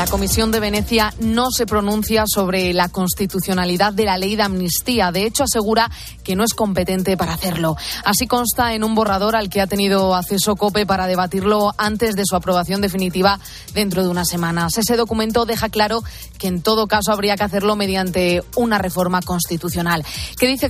La Comisión de Venecia no se pronuncia sobre la constitucionalidad de la ley de amnistía. De hecho, asegura que no es competente para hacerlo. Así consta en un borrador al que ha tenido acceso COPE para debatirlo antes de su aprobación definitiva dentro de unas semanas. Ese documento deja claro que en todo caso habría que hacerlo mediante una reforma constitucional. ¿Qué dice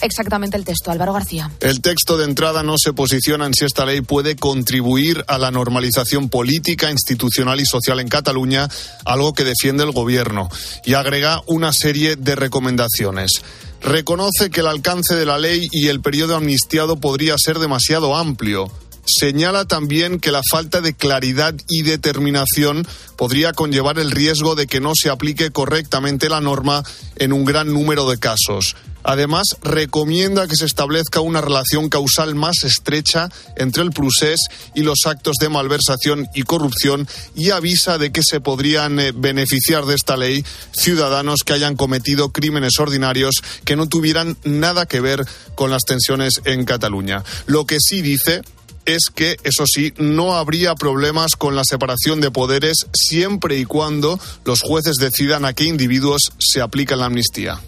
exactamente el texto, Álvaro García? El texto de entrada no se posiciona en si esta ley puede contribuir a la normalización política, institucional y social en Cataluña algo que defiende el Gobierno, y agrega una serie de recomendaciones. Reconoce que el alcance de la ley y el periodo amnistiado podría ser demasiado amplio. Señala también que la falta de claridad y determinación podría conllevar el riesgo de que no se aplique correctamente la norma en un gran número de casos. Además, recomienda que se establezca una relación causal más estrecha entre el procés y los actos de malversación y corrupción y avisa de que se podrían eh, beneficiar de esta ley ciudadanos que hayan cometido crímenes ordinarios que no tuvieran nada que ver con las tensiones en Cataluña. Lo que sí dice es que, eso sí, no habría problemas con la separación de poderes siempre y cuando los jueces decidan a qué individuos se aplica la amnistía.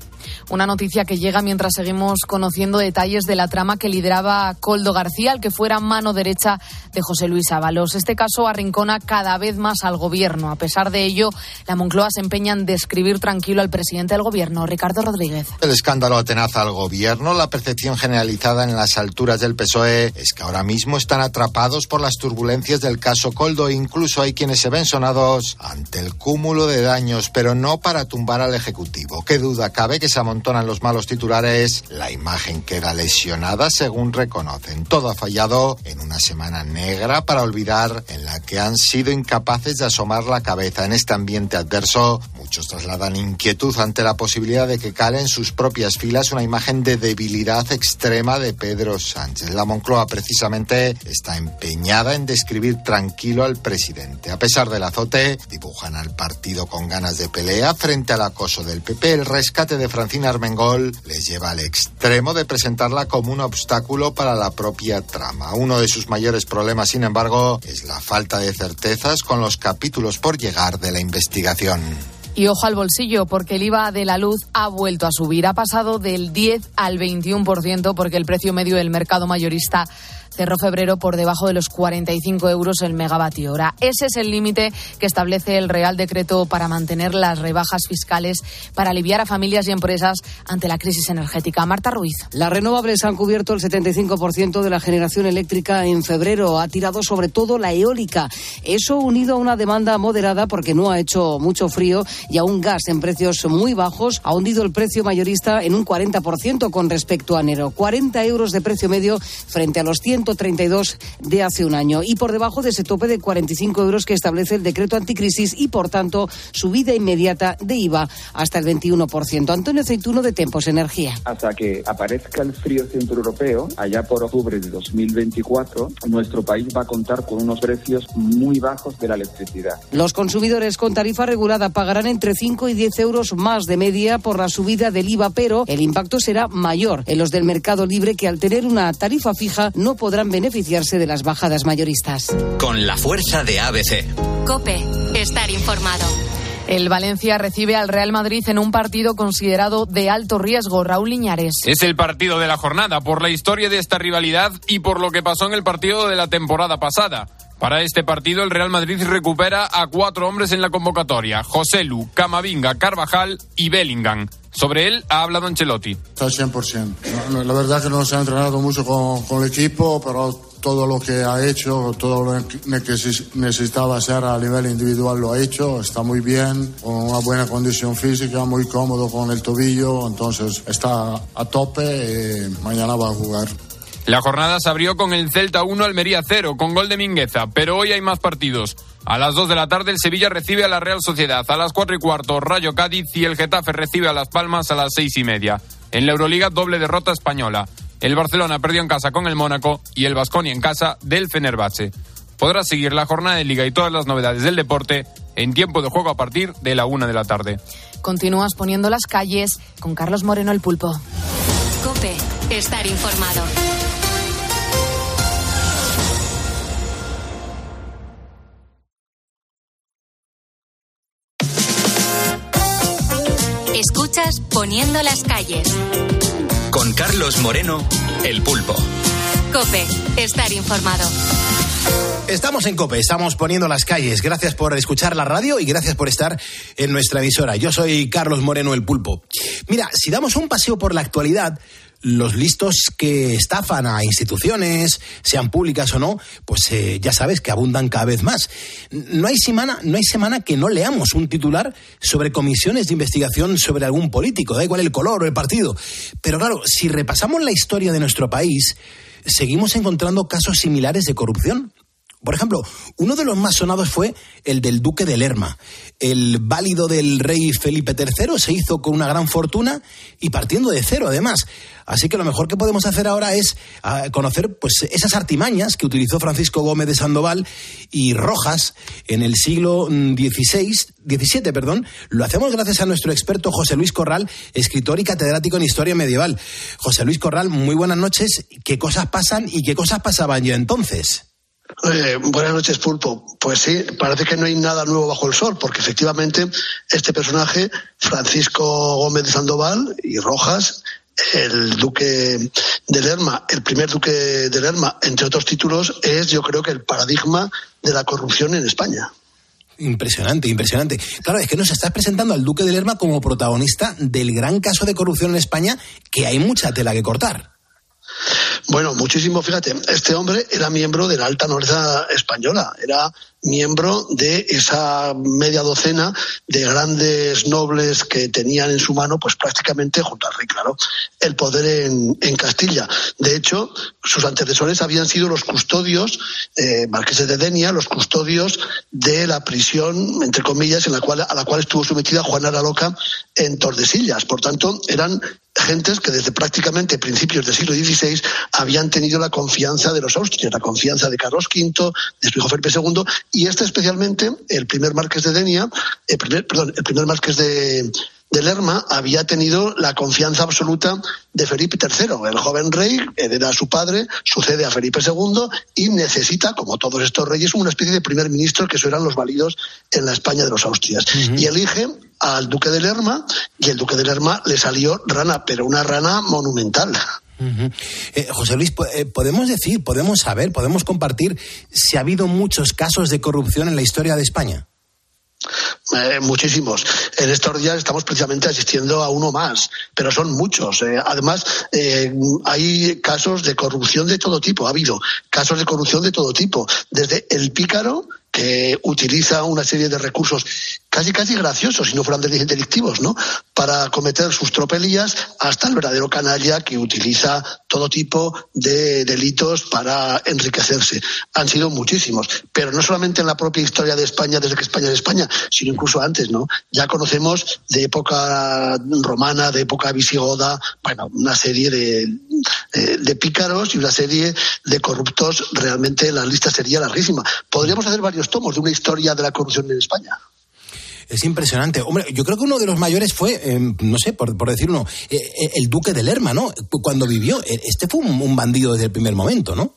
Una noticia que llega mientras seguimos conociendo detalles de la trama que lideraba Coldo García, el que fuera mano derecha de José Luis Ábalos. Este caso arrincona cada vez más al gobierno. A pesar de ello, la Moncloa se empeña en describir tranquilo al presidente del gobierno, Ricardo Rodríguez. El escándalo atenaza al gobierno. La percepción generalizada en las alturas del PSOE es que ahora mismo están atrapados por las turbulencias del caso Coldo incluso hay quienes se ven sonados ante el cúmulo de daños, pero no para tumbar al Ejecutivo. Qué duda cabe que se amontonan los malos titulares, la imagen queda lesionada según reconocen. Todo ha fallado en una semana negra para olvidar en la que han sido incapaces de asomar la cabeza en este ambiente adverso. Muchos trasladan inquietud ante la posibilidad de que cale en sus propias filas una imagen de debilidad extrema de Pedro Sánchez. La Moncloa precisamente está empeñada en describir tranquilo al presidente. A pesar del azote, dibujan al partido con ganas de pelea frente al acoso del PP. El rescate de Armengol les lleva al extremo de presentarla como un obstáculo para la propia trama. Uno de sus mayores problemas, sin embargo, es la falta de certezas con los capítulos por llegar de la investigación. Y ojo al bolsillo, porque el IVA de la luz ha vuelto a subir. Ha pasado del 10 al 21% porque el precio medio del mercado mayorista cerró febrero por debajo de los 45 euros el megavatio hora. Ese es el límite que establece el Real Decreto para mantener las rebajas fiscales para aliviar a familias y empresas ante la crisis energética. Marta Ruiz. Las renovables han cubierto el 75% de la generación eléctrica en febrero. Ha tirado sobre todo la eólica. Eso unido a una demanda moderada porque no ha hecho mucho frío y a un gas en precios muy bajos ha hundido el precio mayorista en un 40% con respecto a enero. 40 euros de precio medio frente a los 100 132 de hace un año y por debajo de ese tope de 45 euros que establece el decreto anticrisis y, por tanto, subida inmediata de IVA hasta el 21%. Antonio Ceituno de Tempos Energía. Hasta que aparezca el frío centro europeo, allá por octubre de 2024, nuestro país va a contar con unos precios muy bajos de la electricidad. Los consumidores con tarifa regulada pagarán entre 5 y 10 euros más de media por la subida del IVA, pero el impacto será mayor en los del mercado libre que al tener una tarifa fija no podrán podrán beneficiarse de las bajadas mayoristas. Con la fuerza de ABC. Cope, estar informado. El Valencia recibe al Real Madrid en un partido considerado de alto riesgo. Raúl Liñares. Es el partido de la jornada por la historia de esta rivalidad y por lo que pasó en el partido de la temporada pasada. Para este partido, el Real Madrid recupera a cuatro hombres en la convocatoria: José Lu, Camavinga, Carvajal y Bellingham. Sobre él ha hablado Ancelotti. Está 100%. la verdad que no se ha entrenado mucho con, el equipo, pero todo lo que ha hecho, todo lo que necesitaba hacer a nivel individual lo ha hecho, está muy bien, con una buena condición física, muy cómodo con el tobillo, entonces está a tope y mañana va a jugar. La jornada se abrió con el Celta 1 Almería 0 con gol de Mingueza, pero hoy hay más partidos. A las 2 de la tarde el Sevilla recibe a la Real Sociedad, a las 4 y cuarto Rayo Cádiz y el Getafe recibe a Las Palmas a las 6 y media. En la Euroliga doble derrota española. El Barcelona perdió en casa con el Mónaco y el Vasconia en casa del Fenerbahce. Podrás seguir la jornada de liga y todas las novedades del deporte en tiempo de juego a partir de la 1 de la tarde. Continúas poniendo las calles con Carlos Moreno el Pulpo. Cope, estar informado. Escuchas Poniendo las calles. Con Carlos Moreno, El Pulpo. Cope, estar informado. Estamos en Cope, estamos poniendo las calles. Gracias por escuchar la radio y gracias por estar en nuestra emisora. Yo soy Carlos Moreno el Pulpo. Mira, si damos un paseo por la actualidad, los listos que estafan a instituciones, sean públicas o no, pues eh, ya sabes que abundan cada vez más. No hay semana, no hay semana que no leamos un titular sobre comisiones de investigación sobre algún político, da igual el color o el partido. Pero claro, si repasamos la historia de nuestro país, seguimos encontrando casos similares de corrupción. Por ejemplo, uno de los más sonados fue el del duque de Lerma. El válido del rey Felipe III se hizo con una gran fortuna y partiendo de cero, además. Así que lo mejor que podemos hacer ahora es ah, conocer pues, esas artimañas que utilizó Francisco Gómez de Sandoval y Rojas en el siglo XVI, XVII. Perdón. Lo hacemos gracias a nuestro experto José Luis Corral, escritor y catedrático en Historia Medieval. José Luis Corral, muy buenas noches. ¿Qué cosas pasan y qué cosas pasaban ya entonces? Eh, buenas noches, Pulpo. Pues sí, parece que no hay nada nuevo bajo el sol, porque efectivamente este personaje, Francisco Gómez de Sandoval y Rojas, el duque de Lerma, el primer duque de Lerma, entre otros títulos, es yo creo que el paradigma de la corrupción en España. Impresionante, impresionante. Claro, es que nos estás presentando al duque de Lerma como protagonista del gran caso de corrupción en España, que hay mucha tela que cortar. Bueno, muchísimo, fíjate, este hombre era miembro de la alta nobleza española, era miembro de esa media docena de grandes nobles que tenían en su mano, pues prácticamente, junto al rey, claro, el poder en, Castilla. De hecho, sus antecesores habían sido los custodios, eh, marqueses de Denia, los custodios de la prisión, entre comillas, en la cual, a la cual estuvo sometida Juana la Loca en Tordesillas. Por tanto, eran gentes que desde prácticamente principios del siglo XVI habían tenido la confianza de los austrias, la confianza de Carlos V, de su hijo Felipe II, y este especialmente, el primer marqués de Denia, el primer, perdón, el primer marqués de, de Lerma había tenido la confianza absoluta de Felipe III. El joven rey hereda a su padre, sucede a Felipe II y necesita, como todos estos reyes, una especie de primer ministro, que eso eran los válidos en la España de los Austrias. Y elige al duque de Lerma y el duque de Lerma le salió rana, pero una rana monumental. Eh, José Luis, eh, ¿podemos decir, podemos saber, podemos compartir si ha habido muchos casos de corrupción en la historia de España? Eh, muchísimos. En estos días estamos precisamente asistiendo a uno más, pero son muchos. Además, hay casos de corrupción de todo tipo. Ha habido casos de corrupción de todo tipo, desde el pícaro que utiliza una serie de recursos casi casi graciosos, si no fueran delictivos, ¿no? Para cometer sus tropelías, hasta el verdadero canalla que utiliza todo tipo de delitos para enriquecerse. Han sido muchísimos, pero no solamente en la propia historia de España, desde que España es España, sino incluso antes, ¿no? Ya conocemos de época romana, de época visigoda, bueno, una serie de, eh, de pícaros y una serie de corruptos, realmente la lista sería larguísima. Podríamos hacer varios tomos de una historia de la corrupción en España. Es impresionante. Hombre, yo creo que uno de los mayores fue, eh, no sé, por, por decir uno, eh, el duque de Lerma, ¿no? Cuando vivió. Este fue un bandido desde el primer momento, ¿no?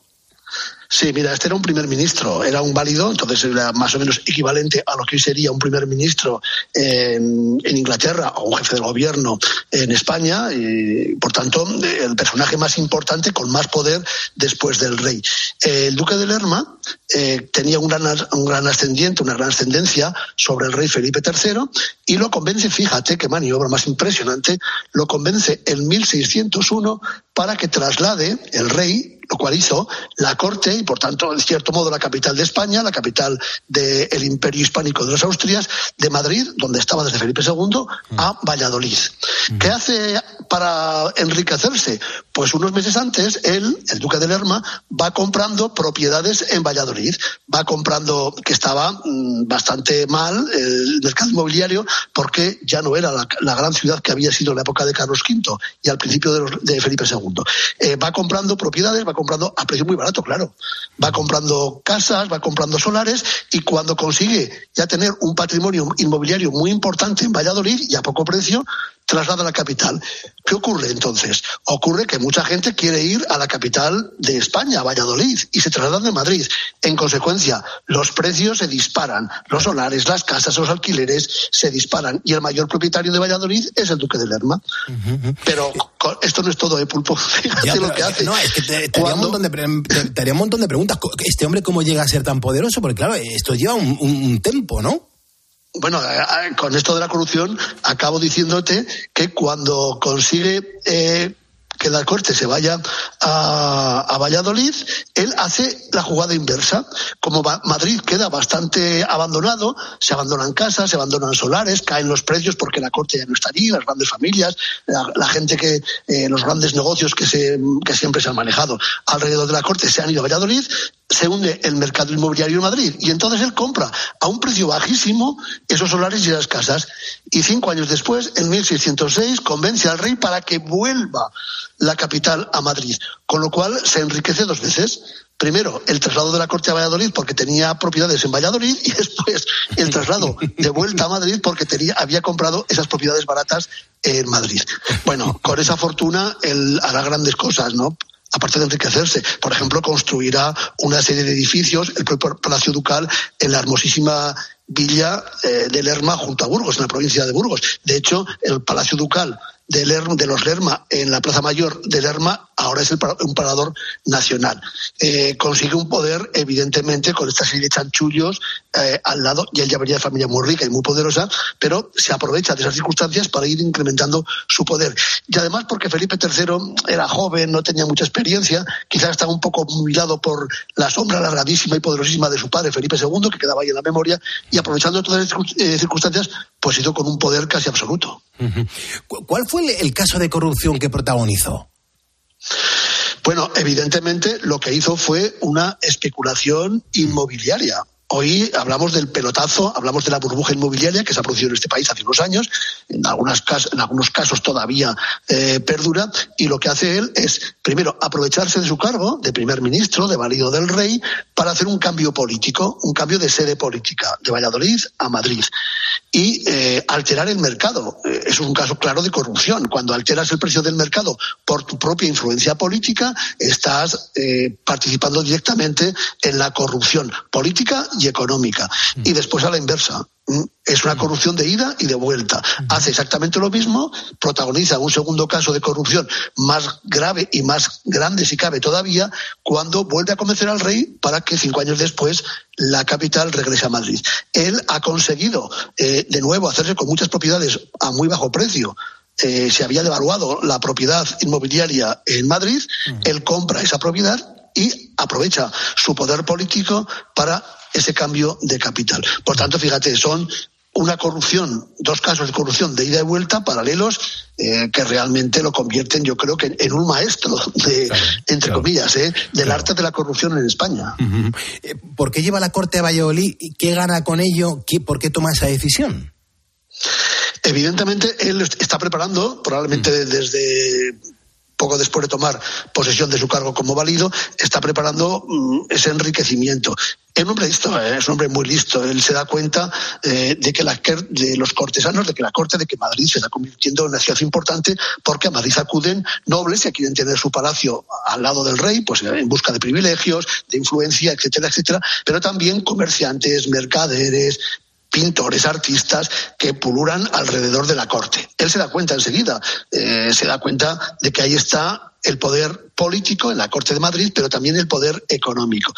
Sí, mira, este era un primer ministro, era un válido, entonces era más o menos equivalente a lo que hoy sería un primer ministro en, Inglaterra o un jefe del gobierno en España, y por tanto el personaje más importante con más poder después del rey. El duque de Lerma eh, tenía un gran, un gran ascendiente, una gran ascendencia sobre el rey Felipe III y lo convence, fíjate qué maniobra más impresionante, lo convence en 1601 para que traslade el rey lo cual hizo la corte y, por tanto, en cierto modo, la capital de España, la capital del imperio hispánico de las Austrias, de Madrid, donde estaba desde Felipe II, a Valladolid. ¿Qué hace para enriquecerse? Pues unos meses antes, él, el duque de Lerma, va comprando propiedades en Valladolid, va comprando, que estaba mm, bastante mal el mercado inmobiliario, porque ya no era la, gran ciudad que había sido en la época de Carlos V y al principio de, Felipe II. Eh, va comprando propiedades, va comprando a precio muy barato, claro. Va comprando casas, va comprando solares y cuando consigue ya tener un patrimonio inmobiliario muy importante en Valladolid y a poco precio, traslada a la capital. ¿Qué ocurre entonces? Ocurre que mucha gente quiere ir a la capital de España, a Valladolid, y se trasladan de Madrid. En consecuencia, los precios se disparan, los solares, las casas, los alquileres se disparan, y el mayor propietario de Valladolid es el duque de Lerma. Pero esto no es todo, ¿eh, Pulpo? Fíjate lo que hace. No, es que te, te, haría un montón de, te, haría un montón de preguntas. ¿Este hombre cómo llega a ser tan poderoso? Porque claro, esto lleva un, un, un tempo, ¿no? Bueno, eh, eh, con esto de la corrupción, acabo diciéndote que cuando consigue eh, que la corte se vaya a, Valladolid, él hace la jugada inversa. Como Madrid queda bastante abandonado, se abandonan casas, se abandonan solares, caen los precios porque la corte ya no está allí, las grandes familias, la, gente que, los grandes negocios que, se, que siempre se han manejado alrededor de la corte se han ido a Valladolid, se hunde el mercado inmobiliario en Madrid y entonces él compra a un precio bajísimo esos solares y esas casas. Y cinco años después, en 1606, convence al rey para que vuelva la capital a Madrid, con lo cual se enriquece dos veces. Primero, el traslado de la corte a Valladolid porque tenía propiedades en Valladolid y después el traslado de vuelta a Madrid porque tenía, había comprado esas propiedades baratas en Madrid. Bueno, con esa fortuna él hará grandes cosas, ¿no? Aparte de enriquecerse. Por ejemplo, construirá una serie de edificios, el propio Palacio Ducal, en la hermosísima villa eh, de Lerma junto a Burgos, en la provincia de Burgos. De hecho, el Palacio Ducal de, de los Lerma en la Plaza Mayor de Lerma ahora es un parador nacional. Eh, consigue un poder, evidentemente, con esta serie de chanchullos eh, al lado, y él ya venía de familia muy rica y muy poderosa, pero se aprovecha de esas circunstancias para ir incrementando su poder. Y además porque Felipe III era joven, no tenía mucha experiencia, quizás estaba un poco humillado por la sombra largadísima y poderosísima de su padre, Felipe II, que quedaba ahí en la memoria, y aprovechando todas esas eh, circunstancias, con un poder casi absoluto. ¿Cuál fue el caso de corrupción que protagonizó? Bueno, evidentemente lo que hizo fue una especulación inmobiliaria. Hoy hablamos del pelotazo, hablamos de la burbuja inmobiliaria que se ha producido en este país hace unos años, en, algunas, en algunos casos todavía eh, perdura, y lo que hace él es, primero, aprovecharse de su cargo de primer ministro, de válido del rey, para hacer un cambio político, un cambio de sede política, de Valladolid a Madrid, y eh, alterar el mercado. Eh, es un caso claro de corrupción. Cuando alteras el precio del mercado por tu propia influencia política, estás participando directamente en la corrupción política y económica. Y después a la inversa. Mm, es una corrupción de ida y de vuelta. Hace exactamente lo mismo, protagoniza un segundo caso de corrupción más grave y más grande, si cabe todavía, cuando vuelve a convencer al rey para que cinco años después la capital regrese a Madrid. Él ha conseguido eh, de nuevo hacerse con muchas propiedades a muy bajo precio. Eh, se había devaluado la propiedad inmobiliaria en Madrid, él compra esa propiedad y aprovecha su poder político para ese cambio de capital. Por tanto, fíjate, son una corrupción, dos casos de corrupción de ida y vuelta paralelos eh, que realmente lo convierten, yo creo que en un maestro de, entre comillas, eh, del arte de la corrupción en España. Eh, ¿Por qué lleva la Corte a Valladolid? ¿Qué gana con ello? ¿Por qué toma esa decisión? Evidentemente, él está preparando, probablemente desde poco después de tomar posesión de su cargo como válido, está preparando mm, ese enriquecimiento. Es un hombre listo, ¿eh? es un hombre muy listo. Él se da cuenta eh, de que la, de los cortesanos, de que la corte, de que Madrid se está convirtiendo en una ciudad importante, porque a Madrid acuden nobles que quieren tener su palacio al lado del rey, pues en busca de privilegios, de influencia, etcétera, etcétera, pero también comerciantes, mercaderes, pintores, artistas que puluran alrededor de la corte. Él se da cuenta enseguida, eh, se da cuenta de que ahí está el poder político en la Corte de Madrid, pero también el poder económico.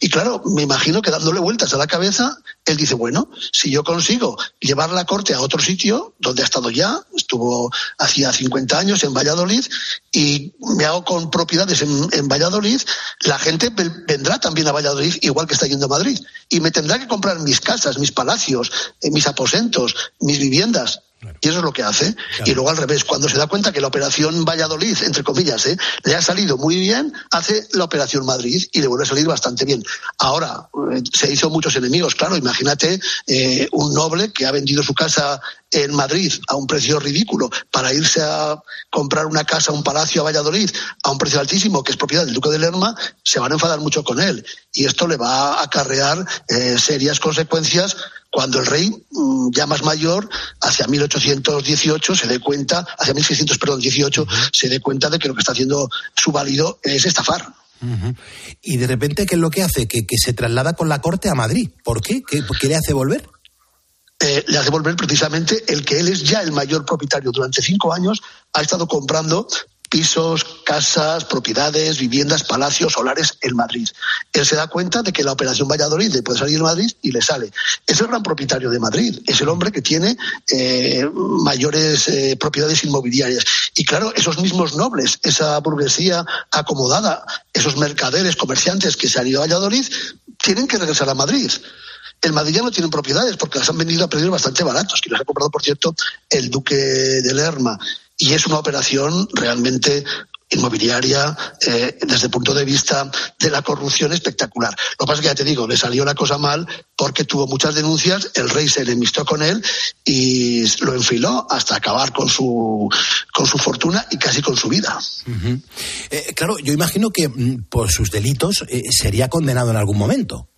Y claro, me imagino que dándole vueltas a la cabeza, él dice, bueno, si yo consigo llevar la Corte a otro sitio, donde ha estado ya, estuvo hacía 50 años en Valladolid, y me hago con propiedades en, Valladolid, la gente vendrá también a Valladolid, igual que está yendo a Madrid, y me tendrá que comprar mis casas, mis palacios, eh, mis aposentos, mis viviendas y eso es lo que hace. Y luego al revés, cuando se da cuenta que la operación Valladolid, entre comillas, ¿eh? le ha salido muy bien, hace la operación Madrid y le vuelve a salir bastante bien. Ahora, eh, se hizo muchos enemigos, claro. Imagínate eh, un noble que ha vendido su casa en Madrid a un precio ridículo para irse a comprar una casa, un palacio a Valladolid a un precio altísimo, que es propiedad del Duque de Lerma, se van a enfadar mucho con él. Y esto le va a acarrear serias consecuencias cuando el rey, mm, ya más mayor, hacia 1818 se dé cuenta, hacia 1600, perdón, 18, se dé cuenta de que lo que está haciendo su válido es estafar. Y de repente, ¿qué es lo que hace? Que, que se traslada con la corte a Madrid. ¿Por qué? ¿Qué, qué le hace volver? Eh, le hace volver precisamente el que él es ya el mayor propietario. Durante cinco años ha estado comprando pisos, casas, propiedades, viviendas, palacios, solares en Madrid. Él se da cuenta de que la operación Valladolid le puede salir de Madrid y le sale. Es el gran propietario de Madrid, es el hombre que tiene eh, mayores eh, propiedades inmobiliarias. Y claro, esos mismos nobles, esa burguesía acomodada, esos mercaderes, comerciantes que se han ido a Valladolid, tienen que regresar a Madrid. El Madrid ya no tienen propiedades porque las han vendido a precios bastante baratos, que las ha comprado, por cierto, el duque de Lerma y es una operación realmente inmobiliaria eh, desde el punto de vista de la corrupción espectacular. Lo que pasa es que ya te digo, le salió la cosa mal porque tuvo muchas denuncias, el rey se enemistó con él y lo enfiló hasta acabar con su, con su fortuna y casi con su vida. Eh, claro, yo imagino que mm, por sus delitos eh, sería condenado en algún momento.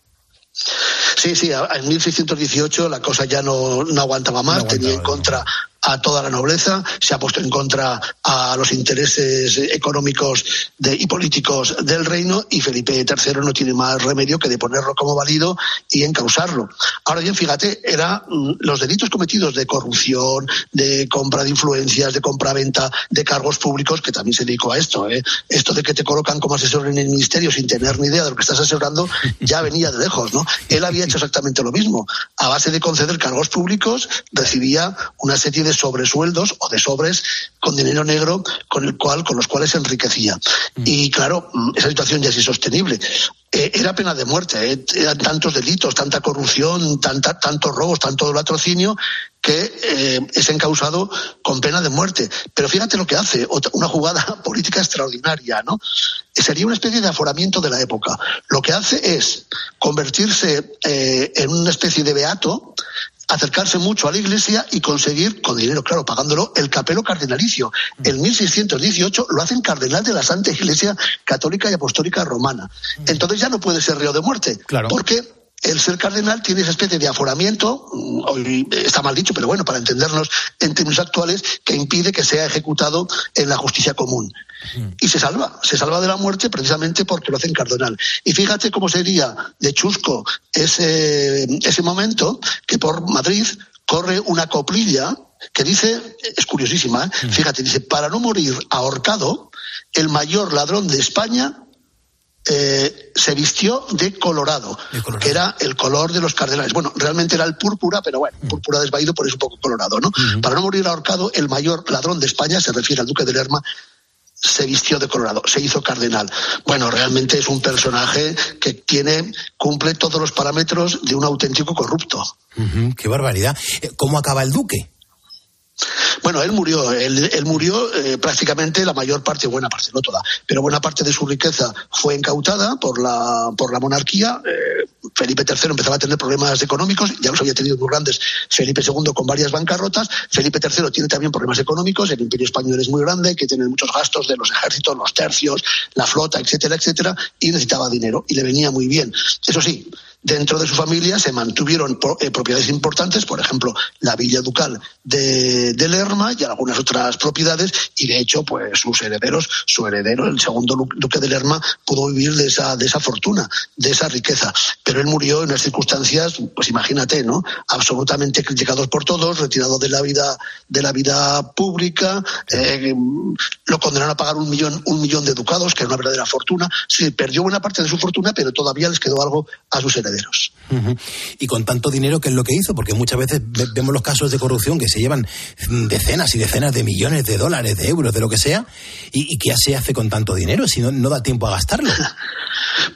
Sí, sí, en 1618 la cosa ya no, no aguantaba más, tenía en contra a toda la nobleza, se ha puesto en contra a los intereses económicos y políticos del reino y Felipe III no tiene más remedio que de ponerlo como válido y encausarlo. Ahora bien, fíjate, eran mm, los delitos cometidos de corrupción, de compra de influencias, de compra-venta de cargos públicos, que también se dedicó a esto. ¿eh? Esto de que te colocan como asesor en el ministerio sin tener ni idea de lo que estás asesorando, ya venía de lejos. ¿no? Él había hecho exactamente lo mismo. A base de conceder cargos públicos, recibía una serie de sobresueldos o de sobres con dinero negro con el cual con los cuales se enriquecía. Mm. Y claro, mm, esa situación ya es insostenible. Eh, era pena de muerte, eh. eran tantos delitos, tanta corrupción, tanta, tantos robos, tanto latrocinio que eh, es encausado con pena de muerte. Pero fíjate lo que hace, una jugada política extraordinaria, ¿no? Sería una especie de aforamiento de la época. Lo que hace es convertirse en una especie de beato acercarse mucho a la iglesia y conseguir, con dinero, claro, pagándolo, el capelo cardenalicio. En 1618 lo hacen cardenal de la Santa Iglesia Católica y Apostólica Romana. Entonces ya no puede ser reo de muerte. Claro. Porque el ser cardenal tiene esa especie de aforamiento, mm, hoy está mal dicho, pero bueno, para entendernos en términos actuales, que impide que sea ejecutado en la justicia común. Y se salva, se salva de la muerte precisamente porque lo hacen cardenal. Y fíjate cómo sería de chusco ese, ese momento que por Madrid corre una coplilla que dice, es curiosísima, ¿eh? fíjate, dice, para no morir ahorcado, el mayor ladrón de España eh, se vistió de colorado, que era el color de los cardenales. Bueno, realmente era el púrpura, pero bueno, púrpura desvaído, por eso un poco colorado, ¿no? Para no morir ahorcado, el mayor ladrón de España, se refiere al duque de Lerma, se vistió de colorado, se hizo cardenal. Bueno, realmente es un personaje que tiene, cumple todos los parámetros de un auténtico corrupto. qué barbaridad. Eh, ¿Cómo acaba el duque? Bueno, él murió, él, murió eh, prácticamente la mayor parte, buena parte, no toda, pero buena parte de su riqueza fue incautada por la, por la monarquía. Eh, Felipe III empezaba a tener problemas económicos, ya los había tenido muy grandes Felipe II con varias bancarrotas. Felipe III tiene también problemas económicos, el imperio español es muy grande, que tiene muchos gastos de los ejércitos, los tercios, la flota, etcétera, etcétera, y necesitaba dinero y le venía muy bien. Eso sí, Dentro de su familia se mantuvieron eh, propiedades importantes, por ejemplo, la villa ducal de, Lerma y algunas otras propiedades, y de hecho, pues sus herederos, su heredero, el segundo duque de Lerma, pudo vivir de esa, de esa fortuna, de esa riqueza. Pero él murió en unas circunstancias, pues imagínate, ¿no? Absolutamente criticados por todos, retirado de la vida, de la vida pública, eh, lo condenaron a pagar un millón, un millón de ducados, que era una verdadera fortuna. Sí, perdió buena parte de su fortuna, pero todavía les quedó algo a sus herederos. Y con tanto dinero, ¿qué es lo que hizo? Porque muchas veces vemos los casos de corrupción que se llevan decenas y decenas de millones de dólares, de euros, de lo que sea, y, ¿qué se hace con tanto dinero si no, no da tiempo a gastarlo?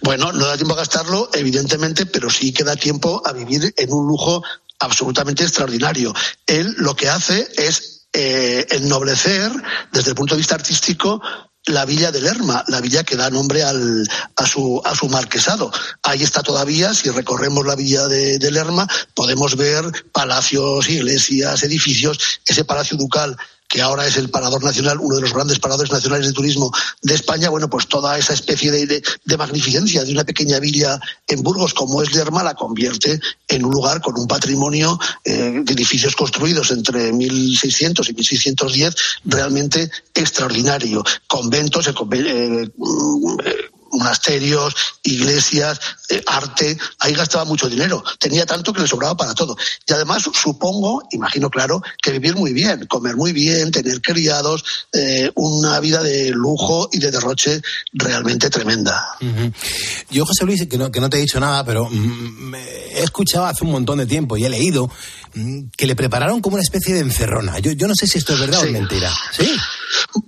Bueno, no da tiempo a gastarlo, evidentemente, pero sí que da tiempo a vivir en un lujo absolutamente extraordinario. Él lo que hace es eh, ennoblecer, desde el punto de vista artístico, la villa de Lerma, la villa que da nombre al, a, su, a su marquesado. Ahí está todavía, si recorremos la villa de, Lerma, podemos ver palacios, iglesias, edificios. Ese palacio ducal que ahora es el parador nacional, uno de los grandes paradores nacionales de turismo de España, bueno, pues toda esa especie de, magnificencia de una pequeña villa en Burgos como es Lerma la convierte en un lugar con un patrimonio eh, de edificios construidos entre 1600 y 1610 realmente extraordinario. Conventos, eh, eh, monasterios, iglesias, eh, arte, ahí gastaba mucho dinero. Tenía tanto que le sobraba para todo. Y además, supongo, imagino claro, que vivir muy bien, comer muy bien, tener criados, eh, una vida de lujo y de derroche realmente tremenda. Yo, José Luis, que no, que no te he dicho nada, pero mm, he escuchado hace un montón de tiempo y he leído mm, que le prepararon como una especie de encerrona. Yo, yo no sé si esto es verdad o es mentira. ¿Sí?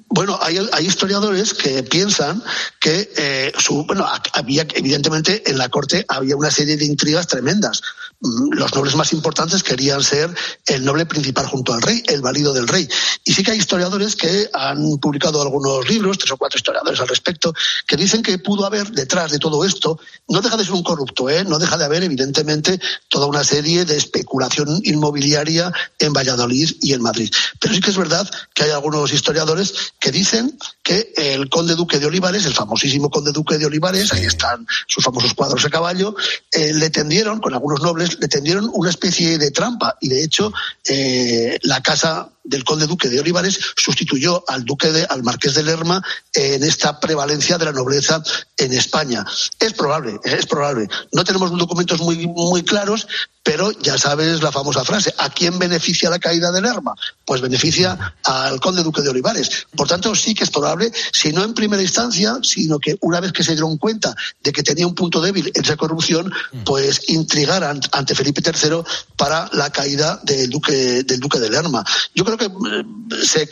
Bueno, hay, historiadores que piensan que eh, su, bueno, había evidentemente en la corte había una serie de intrigas tremendas. Los nobles más importantes querían ser el noble principal junto al rey, el valido del rey. Y sí que hay historiadores que han publicado algunos libros, tres o cuatro historiadores al respecto, que dicen que pudo haber detrás de todo esto, no deja de ser un corrupto, ¿eh? no deja de haber evidentemente toda una serie de especulación inmobiliaria en Valladolid y en Madrid. Pero sí que es verdad que hay algunos historiadores que dicen que el conde duque de Olivares, el famosísimo conde duque de Olivares, ahí están sus famosos cuadros de caballo, eh, le tendieron, con algunos nobles, le tendieron una especie de trampa y de hecho eh, la casa del conde duque de Olivares sustituyó al duque de, al marqués de Lerma en esta prevalencia de la nobleza en España. Es probable, es probable. No tenemos documentos muy, muy claros, pero ya sabes la famosa frase, ¿a quién beneficia la caída de Lerma? Pues beneficia al conde duque de Olivares. Por tanto, sí que es probable, si no en primera instancia, sino que una vez que se dieron cuenta de que tenía un punto débil esa corrupción, pues intrigaran ante Felipe III para la caída del duque, del duque de Lerma. Yo creo que eh, se,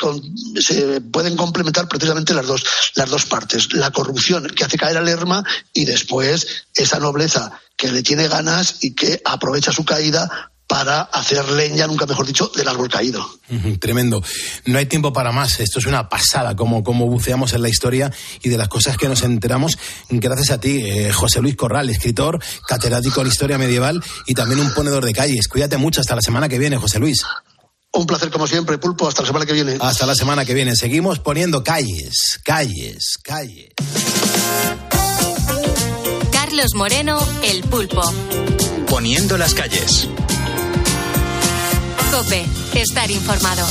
se, pueden complementar precisamente las dos, las dos partes. La corrupción que hace caer a Lerma y después esa nobleza que le tiene ganas y que aprovecha su caída para hacer leña, nunca mejor dicho, del árbol caído. tremendo. No hay tiempo para más. Esto es una pasada, como, como buceamos en la historia y de las cosas que nos enteramos gracias a ti, eh, José Luis Corral, escritor, catedrático en historia medieval y también un ponedor de calles. Cuídate mucho. Hasta la semana que viene, José Luis. Un placer como siempre, Pulpo. Hasta la semana que viene. Hasta la semana que viene. Seguimos poniendo calles, calles, calles. Carlos Moreno, el pulpo. Poniendo las calles. Cope, estar informado.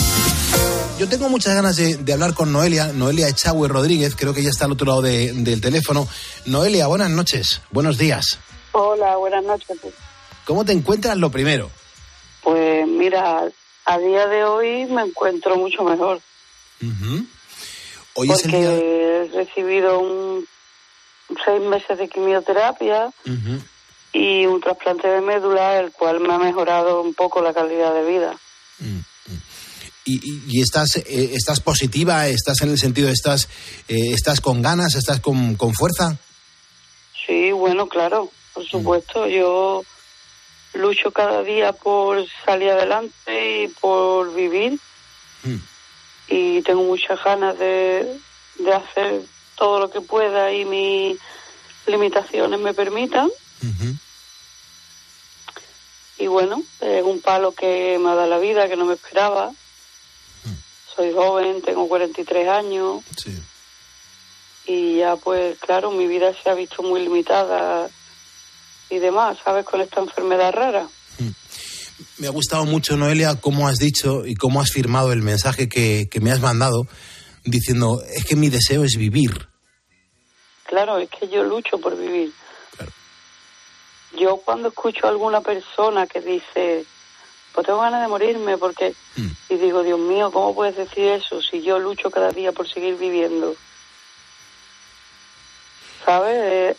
Yo tengo muchas ganas de, hablar con Noelia, Noelia Echagüe Rodríguez, creo que ya está al otro lado del teléfono. Noelia, buenas noches, buenos días. Hola, buenas noches. ¿Cómo te encuentras lo primero? Pues mira, a día de hoy me encuentro mucho mejor. Hoy porque he recibido un, seis meses de quimioterapia y un trasplante de médula, el cual me ha mejorado un poco la calidad de vida. Mm, mm. ¿Y, estás, eh, estás positiva? ¿Estás en el sentido, estás, eh, estás con ganas? ¿Estás con, con, fuerza? Sí, bueno, claro, por mm. supuesto. Yo lucho cada día por salir adelante y por vivir. Y tengo muchas ganas de, de hacer todo lo que pueda y mis limitaciones me permitan. Y bueno, es un palo que me ha dado la vida, que no me esperaba. Soy joven, tengo 43 años. Y ya pues claro, mi vida se ha visto muy limitada y demás, ¿sabes? Con esta enfermedad rara. Me ha gustado mucho, Noelia, cómo has dicho y cómo has firmado el mensaje que, que me has mandado diciendo, es que mi deseo es vivir. Claro, es que yo lucho por vivir. Yo cuando escucho a alguna persona que dice, pues tengo ganas de morirme porque... Mm. Y digo, Dios mío, ¿cómo puedes decir eso si yo lucho cada día por seguir viviendo? ¿Sabes?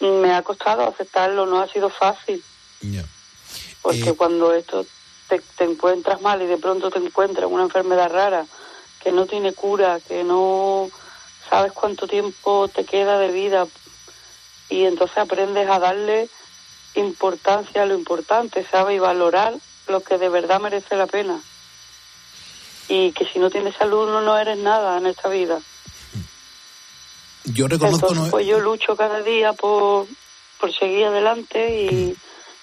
Me ha costado aceptarlo, no ha sido fácil. Porque eh, cuando esto te, te encuentras mal y de pronto te encuentras una enfermedad rara que no tiene cura, que no sabes cuánto tiempo te queda de vida y entonces aprendes a darle importancia a lo importante, ¿sabes? Y valorar lo que de verdad merece la pena. Y que si no tienes salud no, no eres nada en esta vida. Yo reconozco... Entonces, pues yo lucho cada día por, por seguir adelante y,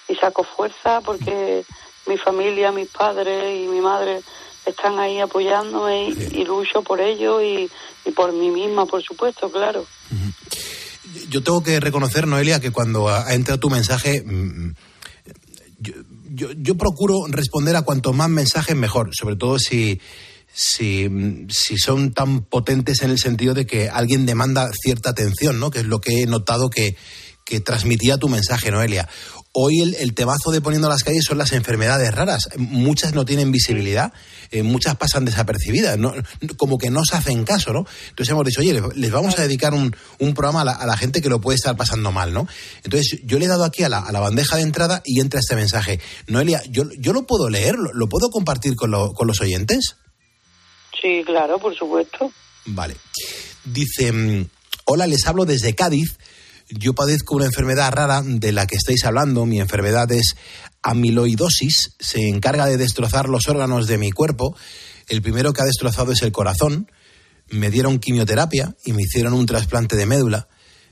y saco fuerza porque mi familia, mis padres y mi madre están ahí apoyándome y, lucho por ellos y, por mí misma, por supuesto, claro. Yo tengo que reconocer, Noelia, que cuando ha entrado tu mensaje, mm, yo, yo, procuro responder a cuanto más mensajes mejor, sobre todo si, si, si, son tan potentes en el sentido de que alguien demanda cierta atención, ¿no? Que es lo que he notado que, que transmitía tu mensaje, Noelia. Hoy el, el, temazo de poniendo las calles son las enfermedades raras. Muchas no tienen visibilidad, eh, muchas pasan desapercibidas, como que no se hacen caso, ¿no? Entonces hemos dicho, oye, les, vamos a dedicar un, un programa a la, gente que lo puede estar pasando mal, ¿no? Entonces yo le he dado aquí a la, a la bandeja de entrada y entra este mensaje. Noelia, ¿yo, yo lo puedo leer? ¿Lo, puedo compartir con, con los oyentes? Sí, claro, por supuesto. Vale. Dice, mm, hola, les hablo desde Cádiz yo padezco una enfermedad rara de la que estáis hablando. Mi enfermedad es amiloidosis. Se encarga de destrozar los órganos de mi cuerpo. El primero que ha destrozado es el corazón. Me dieron quimioterapia y me hicieron un trasplante de médula.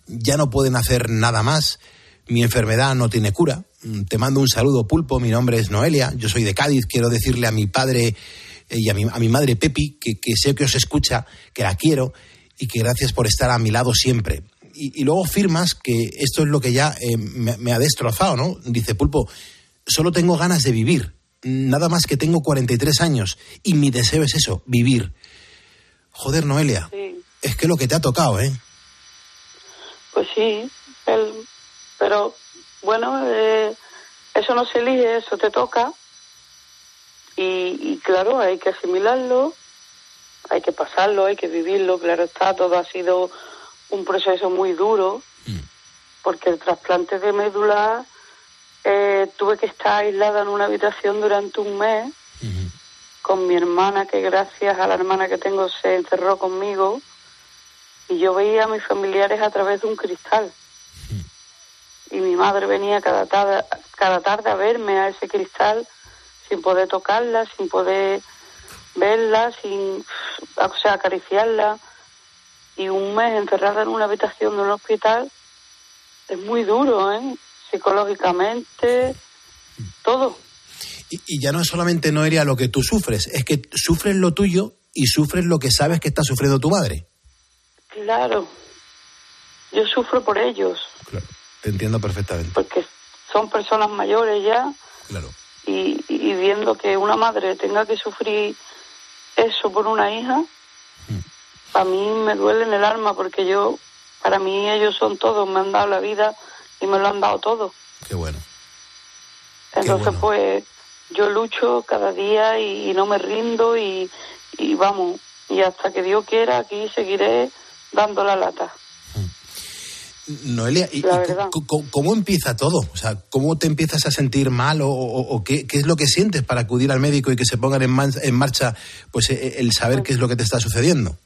Ya no pueden hacer nada más. Mi enfermedad no tiene cura. Te mando un saludo, pulpo. Mi nombre es Noelia. Yo soy de Cádiz. Quiero decirle a mi padre y a mi, a mi madre Pepi que, que sé que os escucha, que la quiero y que gracias por estar a mi lado siempre y, luego firmas que esto es lo que ya eh, me, ha destrozado, ¿no? Dice Pulpo, solo tengo ganas de vivir, nada más que tengo 43 años y mi deseo es eso, vivir. Joder, Noelia, es que lo que te ha tocado, ¿eh? Pues sí, pero bueno, eh, eso no se elige, eso te toca. Y, y, claro, hay que asimilarlo, hay que pasarlo, hay que vivirlo, claro está, todo ha sido un proceso muy duro, mm. porque el trasplante de médula eh, tuve que estar aislada en una habitación durante un mes con mi hermana, que gracias a la hermana que tengo se encerró conmigo, y yo veía a mis familiares a través de un cristal. Y mi madre venía cada tarde, cada tarde a verme a ese cristal sin poder tocarla, sin poder verla, sin, o sea, acariciarla y un mes encerrada en una habitación de un hospital es muy duro, ¿eh? Psicológicamente, todo. Y, ya no es solamente, Noelia, lo que tú sufres, es que sufres lo tuyo y sufres lo que sabes que está sufriendo tu madre. Claro, yo sufro por ellos. Claro, te entiendo perfectamente. Porque son personas mayores ya. Claro. Y, y viendo que una madre tenga que sufrir eso por una hija, a mí me duele en el alma porque yo, para mí ellos son todos, me han dado la vida y me lo han dado todo. Qué bueno. Entonces, pues yo lucho cada día y, no me rindo y, y, vamos, y hasta que Dios quiera aquí seguiré dando la lata. Mm. Noelia, ¿y, cómo, empieza todo? O sea, ¿cómo te empiezas a sentir mal o, qué, qué, es lo que sientes para acudir al médico y que se pongan en, en marcha pues e, el saber pues qué es lo que te está sucediendo?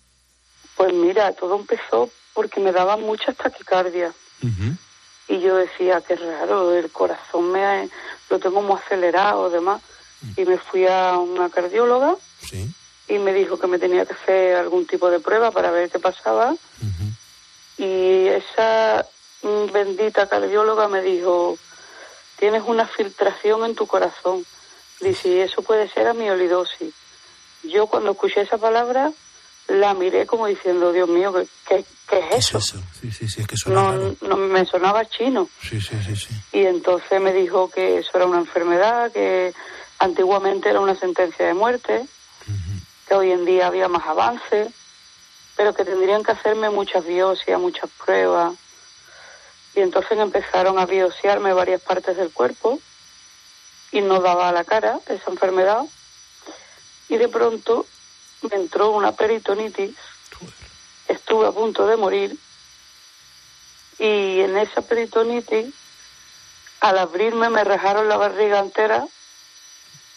Pues mira, todo empezó porque me daba mucha taquicardia. Y yo decía, qué raro, el corazón me lo tengo muy acelerado, demás. Y me fui a una cardióloga y me dijo que me tenía que hacer algún tipo de prueba para ver qué pasaba. Y esa bendita cardióloga me dijo, tienes una filtración en tu corazón. Dice, eso puede ser amiolidosis. Yo cuando escuché esa palabra la miré como diciendo, Dios mío, ¿qué, qué, es eso? Sí, sí, sí, es que no, no, me sonaba chino. Sí, sí, sí, sí. Y entonces me dijo que eso era una enfermedad, que antiguamente era una sentencia de muerte, que hoy en día había más avance, pero que tendrían que hacerme muchas biopsias, muchas pruebas. Y entonces empezaron a biopsiarme varias partes del cuerpo y no daba la cara esa enfermedad. Y de pronto me entró una peritonitis, estuve a punto de morir y en esa peritonitis, al abrirme me rajaron la barriga entera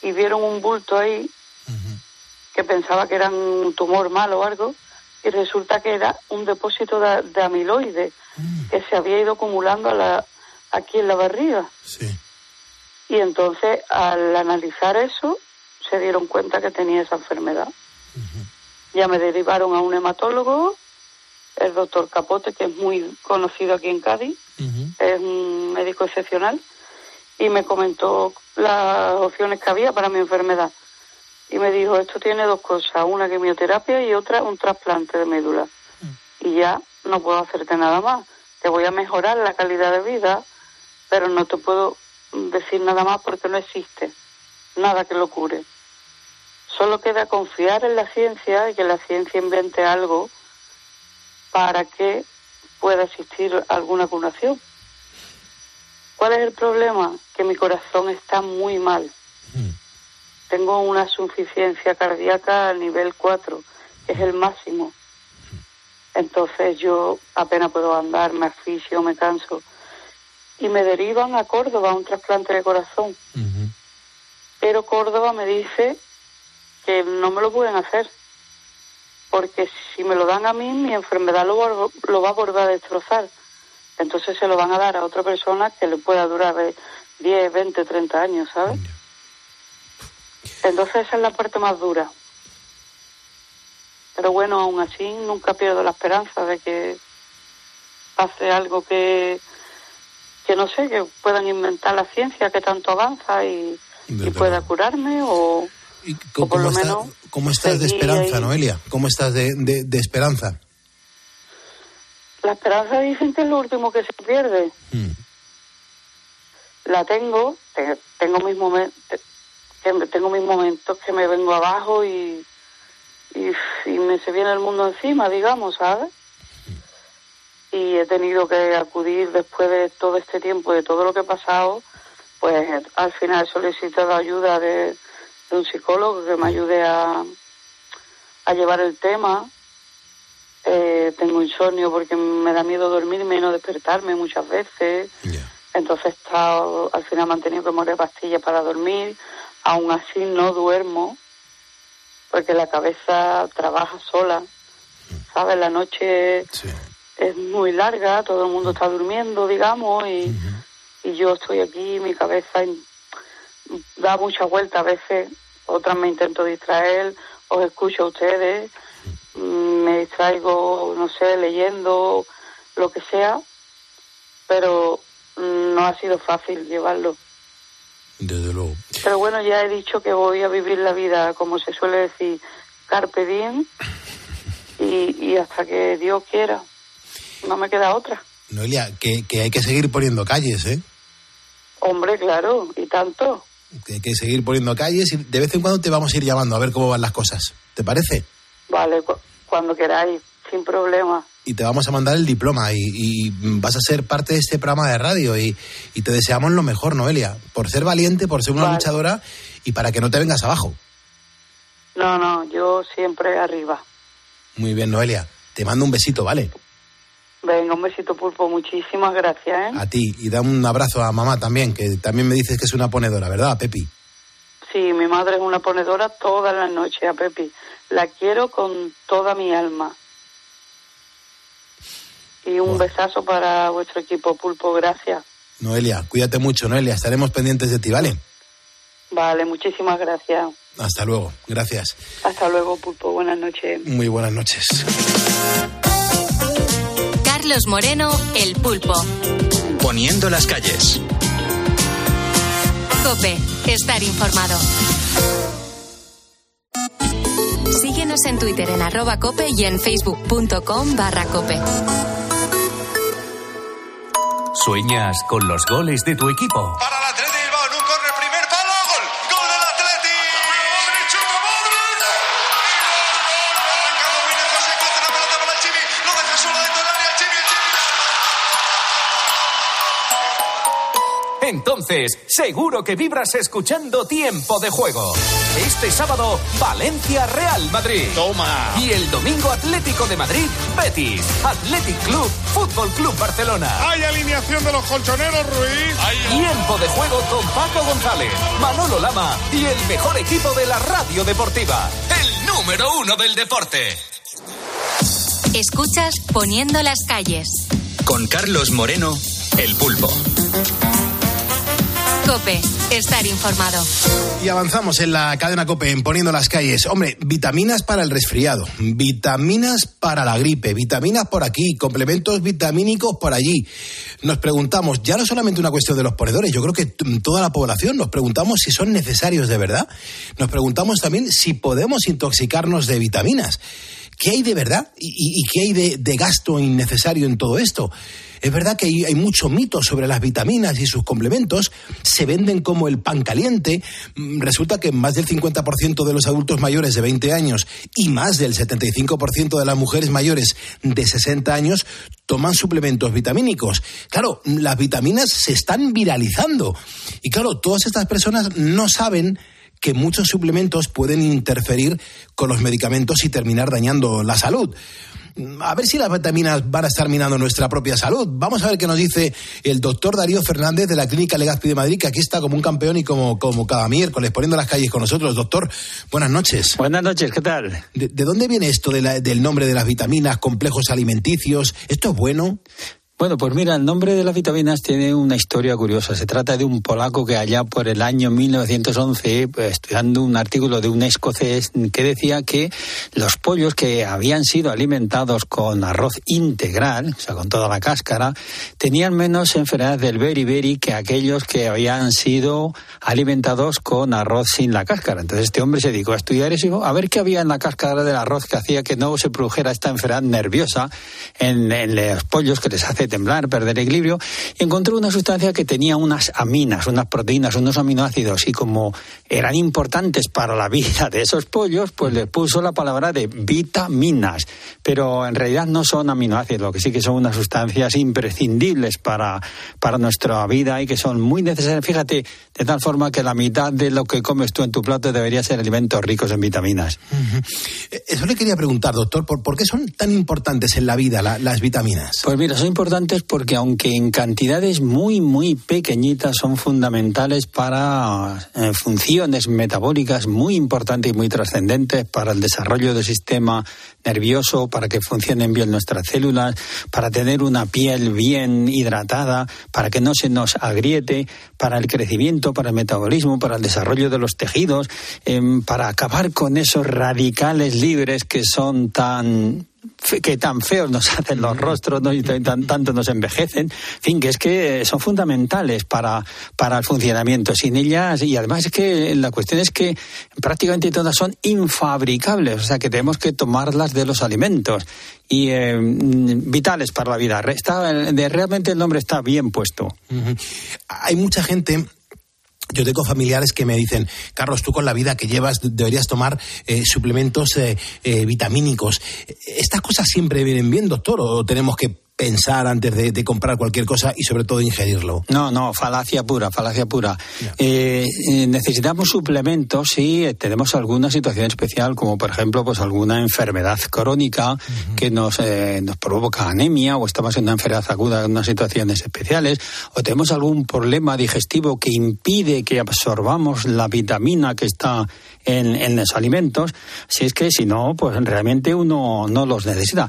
y vieron un bulto ahí que pensaba que era un tumor malo o algo y resulta que era un depósito de, amiloide mm. que se había ido acumulando a la, aquí en la barriga. Y entonces al analizar eso se dieron cuenta que tenía esa enfermedad. Ya me derivaron a un hematólogo, el doctor Capote, que es muy conocido aquí en Cádiz, es un médico excepcional, y me comentó las opciones que había para mi enfermedad. Y me dijo, esto tiene dos cosas, una quimioterapia y otra un trasplante de médula. Y ya no puedo hacerte nada más. Te voy a mejorar la calidad de vida, pero no te puedo decir nada más porque no existe nada que lo cure. Solo queda confiar en la ciencia y que la ciencia invente algo para que pueda existir alguna curación. ¿Cuál es el problema? Que mi corazón está muy mal. Tengo una suficiencia cardíaca a nivel 4, que es el máximo. Entonces yo apenas puedo andar, me asfixio, me canso. Y me derivan a Córdoba a un trasplante de corazón. Pero Córdoba me dice que no me lo pueden hacer. Porque si me lo dan a mí, mi enfermedad lo, lo va a volver a destrozar. Entonces se lo van a dar a otra persona que le pueda durar 10, 20, 30 años, ¿sabes? Entonces esa es la parte más dura. Pero bueno, aún así nunca pierdo la esperanza de que pase algo que, que no sé, que puedan inventar la ciencia que tanto avanza y, pueda curarme o, por lo menos... ¿Cómo estás de esperanza, Noelia? ¿Cómo estás de, de, esperanza? La esperanza dicen que es lo último que se pierde. Hmm. La tengo, tengo mis momentos, tengo mis momentos que me vengo abajo y, y, me se viene el mundo encima, digamos, ¿sabes? Y he tenido que acudir después de todo este tiempo, de todo lo que he pasado, pues al final he solicitado ayuda de, un psicólogo que me ayude a, a llevar el tema. Eh, tengo insomnio porque me da miedo dormirme y no despertarme muchas veces. Entonces he estado, al final me han tenido que morir pastillas para dormir aún así no duermo porque la cabeza trabaja sola, ¿sabes? La noche es muy larga, todo el mundo está durmiendo, digamos, y, y yo estoy aquí, mi cabeza da mucha vuelta a veces, otras me intento distraer, os escucho a ustedes, mm, me distraigo, no sé, leyendo, lo que sea, pero mm, no ha sido fácil llevarlo. Desde luego. Pero bueno, ya he dicho que voy a vivir la vida, como se suele decir, carpe diem y, hasta que Dios quiera. No me queda otra. Noelia, que, que hay que seguir poniendo calles, ¿eh? Hombre, claro, y tanto. Que hay que seguir poniendo calles y de vez en cuando te vamos a ir llamando a ver cómo van las cosas. ¿Te parece? Vale, cuando queráis, sin problema y te vamos a mandar el diploma y, vas a ser parte de este programa de radio y, te deseamos lo mejor, Noelia, por ser valiente, por ser una luchadora y para que no te vengas abajo. No, no, yo siempre arriba. Muy bien, Noelia. Te mando un besito, ¿vale? Venga, un besito, Pulpo. Muchísimas gracias, ¿eh? A ti. Y da un abrazo a mamá también, que también me dices que es una ponedora, ¿verdad, Pepi? Sí, mi madre es una ponedora todas las noches, a Pepi. La quiero con toda mi alma. Y un besazo para vuestro equipo Pulpo, gracias. Noelia, cuídate mucho, Noelia, estaremos pendientes de ti, ¿vale? Vale, muchísimas gracias. Hasta luego, gracias. Hasta luego, Pulpo, buenas noches. Muy buenas noches. Carlos Moreno, El Pulpo. Poniendo las calles. Cope, estar informado. Síguenos en Twitter en arroba cope y en facebook.com barra cope. ¿Sueñas con los goles de tu equipo? Entonces, seguro que vibras escuchando Tiempo de Juego. Este sábado, Valencia Real Madrid. Toma. Y el domingo Atlético de Madrid, Betis. Athletic Club, Fútbol Club Barcelona. Hay alineación de los colchoneros, Ruiz. Tiempo de juego con Paco González, Manolo Lama y el mejor equipo de la radio deportiva. El número uno del deporte. Escuchas Poniendo las calles. Con Carlos Moreno, el pulpo. Cope, estar informado. Y avanzamos en la cadena Cope, en poniendo las calles. Hombre, vitaminas para el resfriado, vitaminas para la gripe, vitaminas por aquí, complementos vitamínicos por allí. Nos preguntamos, ya no solamente una cuestión de los ponedores, yo creo que toda la población nos preguntamos si son necesarios de verdad. Nos preguntamos también si podemos intoxicarnos de vitaminas. ¿Qué hay de verdad y, qué hay de, gasto innecesario en todo esto? Es verdad que hay, mucho mito sobre las vitaminas y sus complementos, se venden como el pan caliente. Mm, resulta que más del 50% de los adultos mayores de 20 años y más del 75% de las mujeres mayores de 60 años toman suplementos vitamínicos. Claro, las vitaminas se están viralizando. Y claro, todas estas personas no saben que muchos suplementos pueden interferir con los medicamentos y terminar dañando la salud a ver si las vitaminas van a estar minando nuestra propia salud. Vamos a ver qué nos dice el doctor Darío Fernández de la Clínica Legazpi de Madrid, que aquí está como un campeón y como, como cada miércoles poniendo las calles con nosotros. Doctor, buenas noches. Buenas noches, ¿qué tal? ¿De, dónde viene esto del nombre de las vitaminas, complejos alimenticios? ¿Esto es bueno? Bueno, pues mira, el nombre de las vitaminas tiene una historia curiosa. Se trata de un polaco que allá por el año 1911, pues, estudiando un artículo de un escocés que decía que los pollos que habían sido alimentados con arroz integral, o sea, con toda la cáscara, tenían menos enfermedad del beriberi que aquellos que habían sido alimentados con arroz sin la cáscara. Entonces este hombre se dedicó a estudiar eso, a ver qué había en la cáscara del arroz que hacía que no se produjera esta enfermedad nerviosa en los pollos que les hace temblar, perder equilibrio, encontró una sustancia que tenía unas aminas, unas proteínas, unos aminoácidos, y como eran importantes para la vida de esos pollos, pues le puso la palabra de vitaminas. Pero en realidad no son aminoácidos, lo que sí que son unas sustancias imprescindibles para, para nuestra vida y que son muy necesarias. Fíjate, de tal forma que la mitad de lo que comes tú en tu plato debería ser alimentos ricos en vitaminas. Eso le quería preguntar, doctor, ¿por, qué son tan importantes en la vida las vitaminas? Pues mira, son importantes porque aunque en cantidades muy, muy pequeñitas son fundamentales para eh, funciones metabólicas muy importantes y muy trascendentes para el desarrollo del sistema nervioso, para que funcionen bien nuestras células, para tener una piel bien hidratada, para que no se nos agriete, para el crecimiento, para el metabolismo, para el desarrollo de los tejidos, em, para acabar con esos radicales libres que son tan que tan feos nos hacen los rostros y tan, tanto nos envejecen, en fin, que es que son fundamentales para, para el funcionamiento. Sin ellas, y además es que la cuestión es que prácticamente todas son infabricables, o sea que tenemos que tomarlas de los alimentos y eh, vitales para la vida. Está, de, realmente el nombre está bien puesto. Hay mucha gente yo tengo familiares que me dicen, Carlos, tú con la vida que llevas deberías tomar eh, suplementos eh, eh, vitamínicos. ¿Estas cosas siempre vienen bien, doctor? ¿O tenemos que pensar antes de, comprar cualquier cosa y sobre todo ingerirlo. No, no, falacia pura, falacia pura. Eh, eh, necesitamos suplementos si tenemos alguna situación especial, como por ejemplo pues alguna enfermedad crónica que nos, eh, nos provoca anemia o estamos en una enfermedad aguda en unas situaciones especiales o tenemos algún problema digestivo que impide que absorbamos la vitamina que está en, en los alimentos. Si es que si no, pues realmente uno no los necesita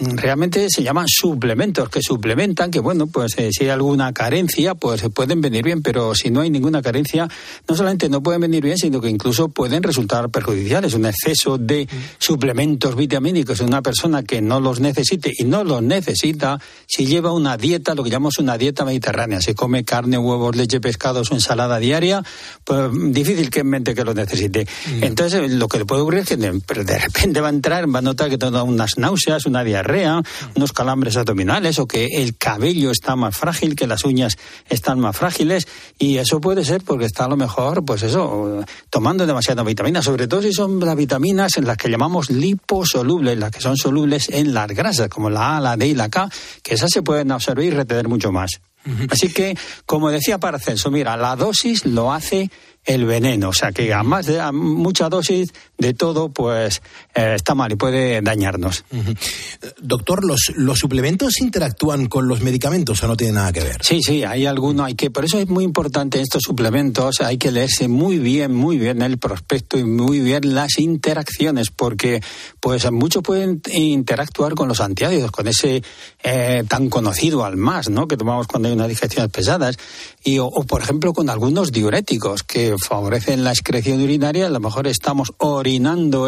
realmente se llaman suplementos, que suplementan, que bueno, pues eh, si hay alguna carencia, pues pueden venir bien, pero si no hay ninguna carencia, no solamente no pueden venir bien, sino que incluso pueden resultar perjudiciales. Un exceso de suplementos vitamínicos en una persona que no los necesite y no los necesita, si lleva una dieta, lo que llamamos una dieta mediterránea, si come carne, huevos, leche, pescados o ensalada diaria, pues difícil que en mente que lo necesite. Mm. Entonces, lo que le puede ocurrir es que de, de repente va a entrar, va a notar que tiene unas náuseas, una diarrea, unos calambres abdominales o que el cabello está más frágil, que las uñas están más frágiles y eso puede ser porque está a lo mejor, pues eso, tomando demasiada vitamina, sobre todo si son las vitaminas en las que llamamos liposolubles, las que son solubles en las grasas, como la A, la D y la K, que esas se pueden absorber y retener mucho más. Así que, como decía Paracelso, mira, la dosis lo hace el veneno. O sea que a más de a mucha dosis de todo, pues eh, está mal y puede dañarnos. Doctor, ¿los, ¿los suplementos interactúan con los medicamentos o no tienen nada que ver? Sí, sí, hay alguno, hay que, por eso es muy importante estos suplementos, hay que leerse muy bien, muy bien el prospecto y muy bien las interacciones, porque pues muchos pueden interactuar con los antiácidos, con ese eh, tan conocido al más, ¿no? Que tomamos cuando hay unas digestiones pesadas, y o, por ejemplo con algunos diuréticos que favorecen la excreción urinaria, a lo mejor estamos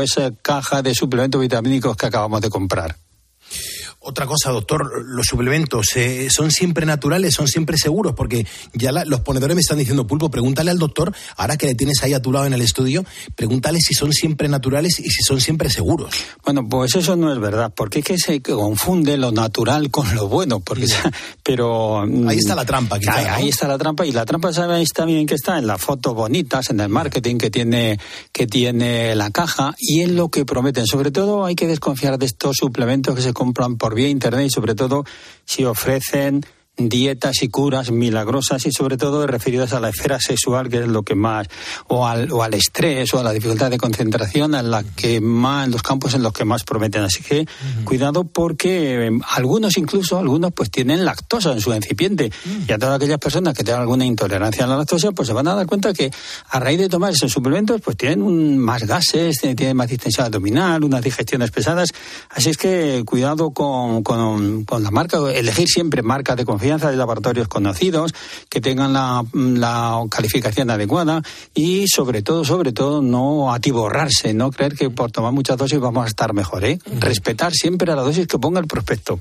esa caja de suplementos vitamínicos que acabamos de comprar. Otra cosa, doctor, los suplementos eh, son siempre naturales, son siempre seguros, porque ya los ponedores me están diciendo, Pulpo, pregúntale al doctor, ahora que le tienes ahí a tu lado en el estudio, pregúntale si son siempre naturales y si son siempre seguros. Bueno, pues eso no es verdad, porque es que se confunde lo natural con lo bueno, porque pero mm, ahí está la trampa, quizá, ahí, está la trampa y la trampa sabéis también que está en las fotos bonitas, en el marketing que tiene que tiene la caja y en lo que prometen. Sobre todo hay que desconfiar de estos suplementos que se compran por vía internet y sobre todo si ofrecen dietas y curas milagrosas y sobre todo referidas a la esfera sexual, que es lo que más, o al, o al estrés o a la dificultad de concentración, en la que más, en los campos en los que más prometen. Así que cuidado porque eh, algunos incluso, algunos pues tienen lactosa en su incipiente y a todas aquellas personas que tengan alguna intolerancia a la lactosa, pues se van a dar cuenta que a raíz de tomar esos suplementos, pues tienen más gases, eh, tienen más distensión abdominal, unas digestiones pesadas. Así es que cuidado con, con, con la marca, elegir siempre marca de confianza de laboratorios conocidos, que tengan la, calificación adecuada y sobre todo, sobre todo, no atiborrarse, no creer que por tomar muchas dosis vamos a estar mejor, ¿eh? Respetar siempre la dosis que ponga el prospecto.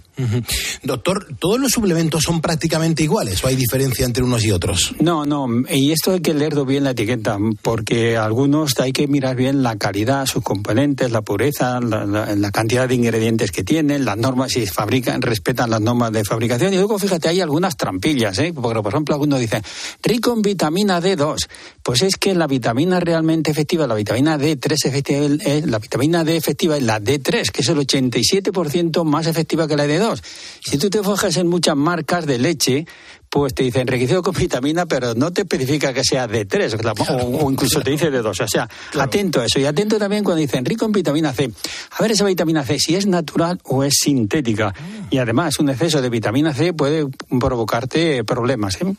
Doctor, ¿todos los suplementos son prácticamente iguales o hay diferencia entre unos y otros? No, no, y esto hay que leerlo bien la etiqueta, porque algunos hay que mirar bien la calidad, sus componentes, la pureza, la, la cantidad de ingredientes que tienen, las normas, si fabrican, respetan las normas de fabricación. Y luego, fíjate, hay algunas trampillas, ¿eh? Porque, por ejemplo, algunos dicen, rico en vitamina D2. Pues es que la vitamina realmente efectiva, la vitamina D3 efectiva, es, la vitamina D efectiva es la D3, que es el 87% más efectiva que la D2. Si tú te fijas en muchas marcas de leche, pues te dice enriquecido con vitamina, pero no te especifica que sea D3, o, incluso te dice D2. O sea, atento a eso. Y atento también cuando dicen rico en vitamina C. A ver esa vitamina C, si es natural o es sintética. Y además, un exceso de vitamina C puede provocarte problemas. ¿eh?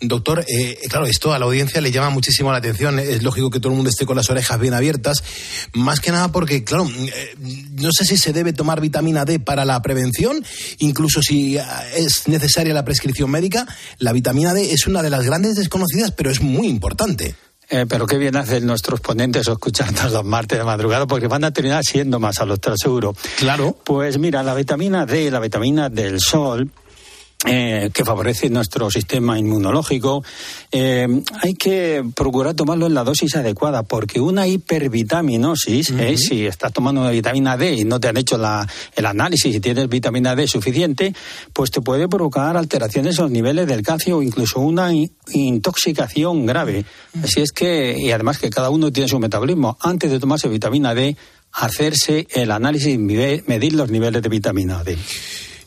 Doctor, eh, claro, esto a la audiencia le llama muchísimo la atención. Es lógico que todo el mundo esté con las orejas bien abiertas. Más que nada porque, claro, eh, no sé si se debe tomar vitamina D para la prevención, incluso si eh, es necesaria la prescripción médica. La vitamina D es una de las grandes desconocidas, pero es muy importante. pero qué bien hacen nuestros ponentes escuchando los martes de madrugada, porque van a terminar siendo más a los seguro. Claro. Pues mira, la vitamina D, la vitamina del sol, eh, que favorece nuestro sistema inmunológico, eh, hay que procurar tomarlo en la dosis adecuada, porque una hipervitaminosis, eh, si estás tomando una vitamina D y no te han hecho la, el análisis y tienes vitamina D suficiente, pues te puede provocar alteraciones en los niveles del calcio o incluso una intoxicación grave. Así es que, y además que cada uno tiene su metabolismo, antes de tomarse vitamina D, hacerse el análisis y medir los niveles de vitamina D.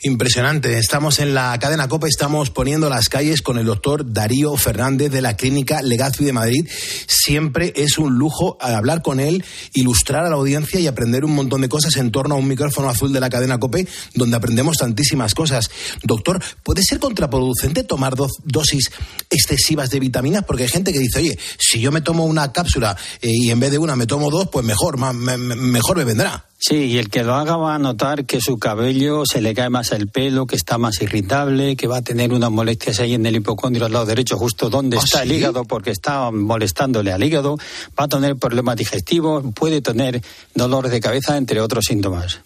Impresionante. Estamos en la cadena COPE, estamos poniendo las calles con el doctor Darío Fernández de la Clínica Legazpi de Madrid. Siempre es un lujo hablar con él, ilustrar a la audiencia y aprender un montón de cosas en torno a un micrófono azul de la cadena COPE, donde aprendemos tantísimas cosas. Doctor, ¿puede ser contraproducente tomar dosis excesivas de vitaminas? Porque hay gente que dice, oye, si yo me tomo una cápsula eh, y en vez de una me tomo dos, pues mejor, mejor me vendrá. Sí, y el que lo haga va a notar que su cabello se le cae más el pelo, que está más irritable, que va a tener unas molestias ahí en el hipocondrio al lado derecho, justo donde ¿Ah, está el hígado, porque está molestándole al hígado, va a tener problemas digestivos, puede tener dolor de cabeza, entre otros síntomas.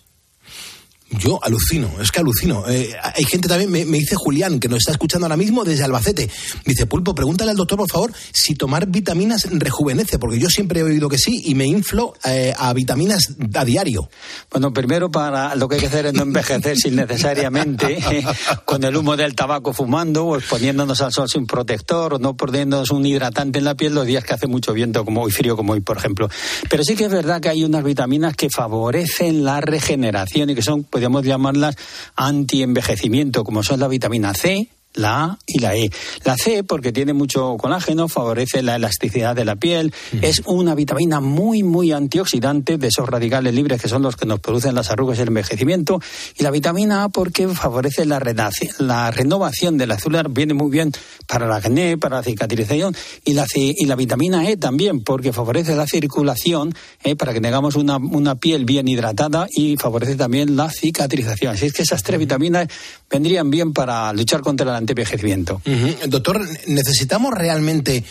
Yo alucino, es que alucino. Eh, hay gente también, me, dice Julián, que nos está escuchando ahora mismo desde Albacete. Dice, Pulpo, pregúntale al doctor, por favor, si tomar vitaminas rejuvenece, porque yo siempre he oído que sí y me inflo eh, a vitaminas a diario. Bueno, primero para lo que hay que hacer es no envejecer sin necesariamente con el humo del tabaco fumando o exponiéndonos al sol sin protector o no poniéndonos un hidratante en la piel los días que hace mucho viento como hoy, frío como hoy, por ejemplo. Pero sí que es verdad que hay unas vitaminas que favorecen la regeneración y que son, pues, podríamos llamarlas anti-envejecimiento, como son la vitamina C, la A y la E. La C, porque tiene mucho colágeno, favorece la elasticidad de la piel, es una vitamina muy, muy antioxidante de esos radicales libres que son los que nos producen las arrugas y el envejecimiento. Y la vitamina A, porque favorece la, la renovación de la célula, viene muy bien para la acné, para la cicatrización. Y la, y la vitamina E también, porque favorece la circulación, eh, para que tengamos una, una piel bien hidratada y favorece también la cicatrización. Así es que esas tres vitaminas vendrían bien para luchar contra el antevejecimiento. Doctor, ¿necesitamos realmente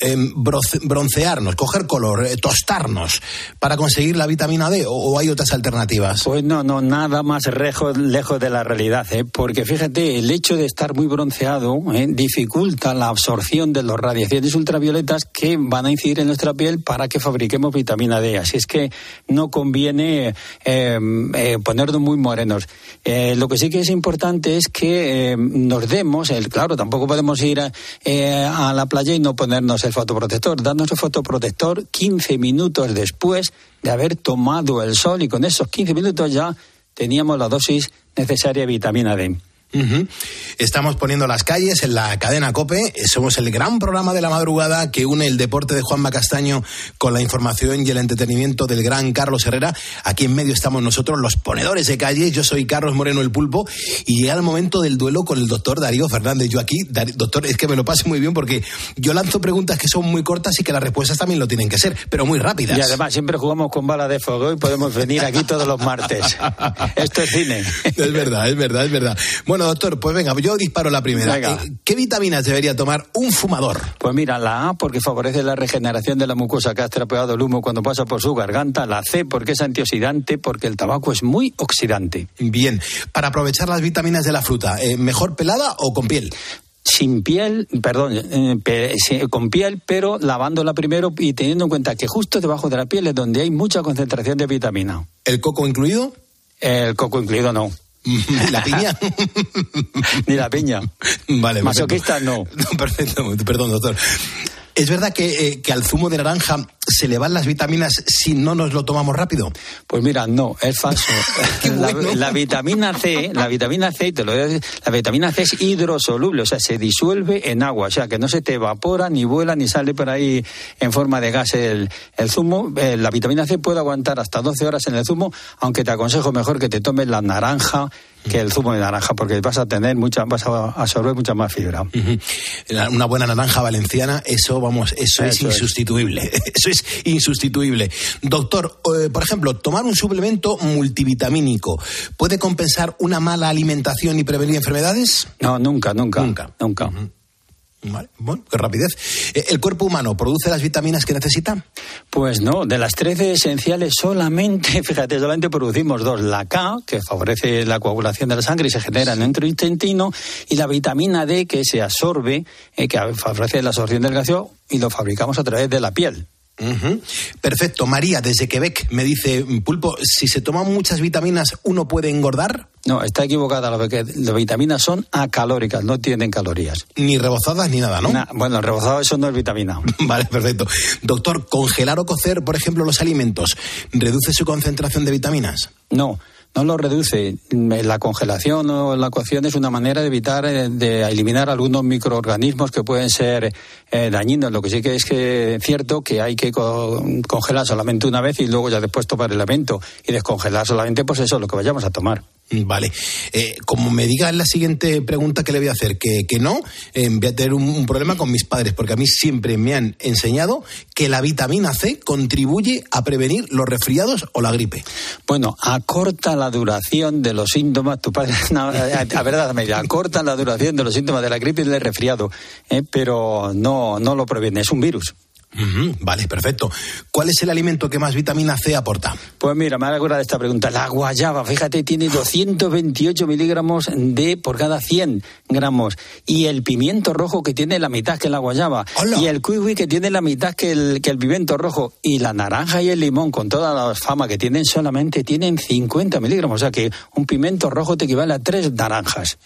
em, broncearnos, coger color, eh, tostarnos para conseguir la vitamina D o, hay otras alternativas? Pues no, no, nada más lejos, lejos de la realidad, ¿eh? porque fíjate, el hecho de estar muy bronceado ¿eh? dificulta la absorción de las radiaciones ultravioletas que van a incidir en nuestra piel para que fabriquemos vitamina D. Así es que no conviene em, ponernos muy morenos. lo que sí que es importante es que nos demos, el, claro, tampoco podemos ir eh, a, la playa y no ponernos el fotoprotector. Darnos el fotoprotector 15 minutos después de haber tomado el sol y con esos 15 minutos ya teníamos la dosis necesaria de vitamina D. Estamos poniendo las calles en la cadena Cope. Somos el gran programa de la madrugada que une el deporte de Juanma Castaño con la información y el entretenimiento del gran Carlos Herrera. Aquí en medio estamos nosotros, los ponedores de calle. Yo soy Carlos Moreno el Pulpo y llega el momento del duelo con el doctor Darío Fernández. Yo aquí, doctor, es que me lo pase muy bien porque yo lanzo preguntas que son muy cortas y que las respuestas también lo tienen que ser, pero muy rápidas. Y además siempre jugamos con bala de fuego y podemos venir aquí todos los martes. Esto es cine. Es verdad, es verdad, es verdad. Bueno, bueno, doctor, pues venga, yo disparo la primera. Eh, ¿Qué vitaminas debería tomar un fumador? Pues mira, la A porque favorece la regeneración de la mucosa que ha estropeado el humo cuando pasa por su garganta. La C porque es antioxidante, porque el tabaco es muy oxidante. Bien, para aprovechar las vitaminas de la fruta, eh, ¿mejor pelada o con piel? sin piel, perdón, eh, con piel, pero lavándola primero y teniendo en cuenta que justo debajo de la piel es donde hay mucha concentración de vitamina. ¿El coco incluido? El coco incluido no. ¿La piña? Ni la piña. Vale, Masoquista no. Perfecto, perdón, doctor. ¿Es verdad eh, que, al zumo de naranja se le van las vitaminas si no nos lo tomamos rápido? Pues mira, no, es falso. la, vitamina C, la vitamina C, te lo la vitamina C es hidrosoluble, o sea, se disuelve en agua, o sea, que no se te evapora, ni vuela, ni sale por ahí en forma de gas el, zumo. Eh, la vitamina C puede aguantar hasta 12 horas en el zumo, aunque te aconsejo mejor que te tomes la naranja que el zumo de naranja, porque vas a tener mucha, vas a absorber mucha más fibra. Una buena naranja valenciana, eso vamos, eso, es insustituible. Eso es insustituible. Doctor, eh, por ejemplo, tomar un suplemento multivitamínico puede compensar una mala alimentación y prevenir enfermedades? No, nunca, nunca, nunca, nunca. Bueno, qué rapidez. Eh, ¿El cuerpo humano produce las vitaminas que necesita? Pues no, de las 13 esenciales solamente, fíjate, solamente producimos dos. La K, que favorece la coagulación de la sangre y se genera en el intestino, y la vitamina D, que se absorbe, eh, que favorece la absorción del gaseoso y lo fabricamos a través de la piel. Perfecto. María, desde Quebec, me dice, Pulpo, si se toman muchas vitaminas, ¿uno puede engordar? No, está equivocada. Las vitaminas son acalóricas, no tienen calorías. Ni rebozadas ni nada, ¿no? bueno, rebozado eso no es vitamina. vale, perfecto. Doctor, ¿congelar o cocer, por ejemplo, los alimentos, reduce su concentración de vitaminas? No no lo reduce. La congelación o la cocción es una manera de evitar, eh, de eliminar algunos microorganismos que pueden ser eh, dañinos. Lo que sí que es que es cierto que hay que congelar solamente una vez y luego ya después tomar el alimento y descongelar solamente pues eso, lo que vayamos a tomar. Vale. Eh, como me diga la siguiente pregunta que le voy a hacer, que, que no, eh, voy a tener un, problema con mis padres, porque a mí siempre me han enseñado que la vitamina C contribuye a prevenir los resfriados o la gripe. Bueno, acorta la duración de los síntomas, tu padre, a verdad, acorta la duración de los síntomas de la gripe y del resfriado, eh, pero no, no lo previene, es un virus vale, perfecto. ¿Cuál es el alimento que más vitamina C aporta? Pues mira, me acuerdo de esta pregunta. La guayaba, fíjate, tiene 228 miligramos de por cada 100 gramos. Y el pimiento rojo que tiene la mitad que la guayaba. Y el kiwi que tiene la mitad que el, que el pimiento rojo. Y la naranja y el limón, con toda la fama que tienen, solamente tienen 50 miligramos. O sea que un pimiento rojo te equivale a tres naranjas.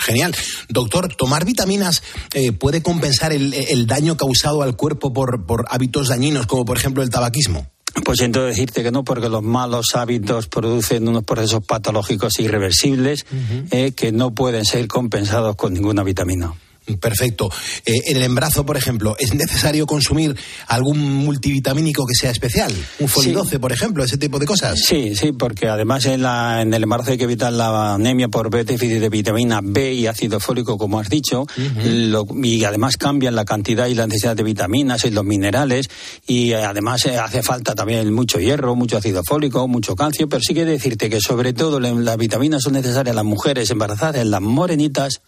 Genial. Doctor, ¿tomar vitaminas eh, puede compensar el, el daño causado al cuerpo por por hábitos dañinos como por ejemplo el tabaquismo? Pues siento decirte que no, porque los malos hábitos producen unos procesos patológicos irreversibles eh, que no pueden ser compensados con ninguna vitamina. Perfecto. Eh, en el embarazo, por ejemplo, ¿es necesario consumir algún multivitamínico que sea especial? ¿Un folidoce, por ejemplo? ¿Ese tipo de cosas? Sí, sí, porque además en, la, en el embarazo hay que evitar la anemia por déficit de vitamina B y ácido fólico, como has dicho, y además cambian la cantidad y la necesidad de vitaminas y los minerales, y además eh, hace falta también mucho hierro, mucho ácido fólico, mucho calcio, pero sí que decirte que sobre todo las vitaminas son necesarias en las mujeres embarazadas, en las morenitas,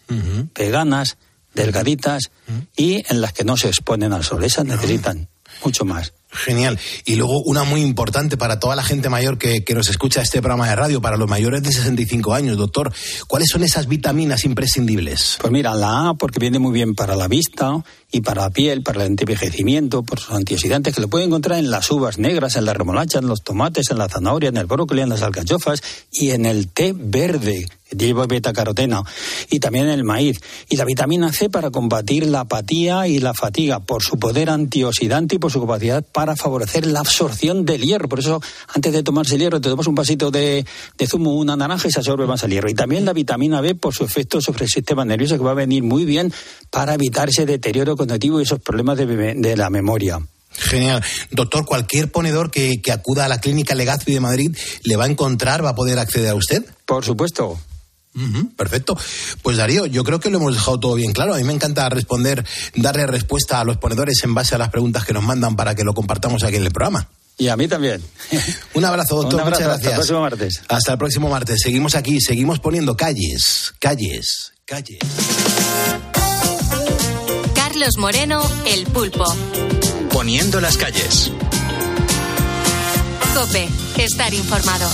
veganas, delgaditas y en las que no se exponen al sol. Esas necesitan mucho más. Genial. Y luego una muy importante para toda la gente mayor que, que, nos escucha este programa de radio, para los mayores de 65 años, doctor, ¿cuáles son esas vitaminas imprescindibles? Pues mira, la A porque viene muy bien para la vista y para la piel, para el envejecimiento, por sus antioxidantes que lo pueden encontrar en las uvas negras, en la remolacha, en los tomates, en la zanahoria, en el brócoli, en las alcachofas y en el té verde lleva beta carotena y también el maíz y la vitamina C para combatir la apatía y la fatiga por su poder antioxidante y por su capacidad para favorecer la absorción del hierro. Por eso antes de tomarse el hierro te tomas un vasito de, de zumo, una naranja y se absorbe más el hierro. Y también la vitamina B por su efecto sobre el sistema nervioso que va a venir muy bien para evitar ese deterioro cognitivo y esos problemas de, de la memoria. Genial. Doctor, cualquier ponedor que, que acuda a la clínica Legazpi de Madrid le va a encontrar, va a poder acceder a usted. Por supuesto. Perfecto. Pues Darío, yo creo que lo hemos dejado todo bien claro. A mí me encanta responder, darle respuesta a los ponedores en base a las preguntas que nos mandan para que lo compartamos aquí en el programa. Y a mí también. Un abrazo, doctor. Un abrazo, Muchas gracias. Hasta el próximo martes. Hasta el próximo martes. Seguimos aquí, seguimos poniendo calles, calles, calles. Carlos Moreno, el pulpo. Poniendo las calles. Cope, estar informado.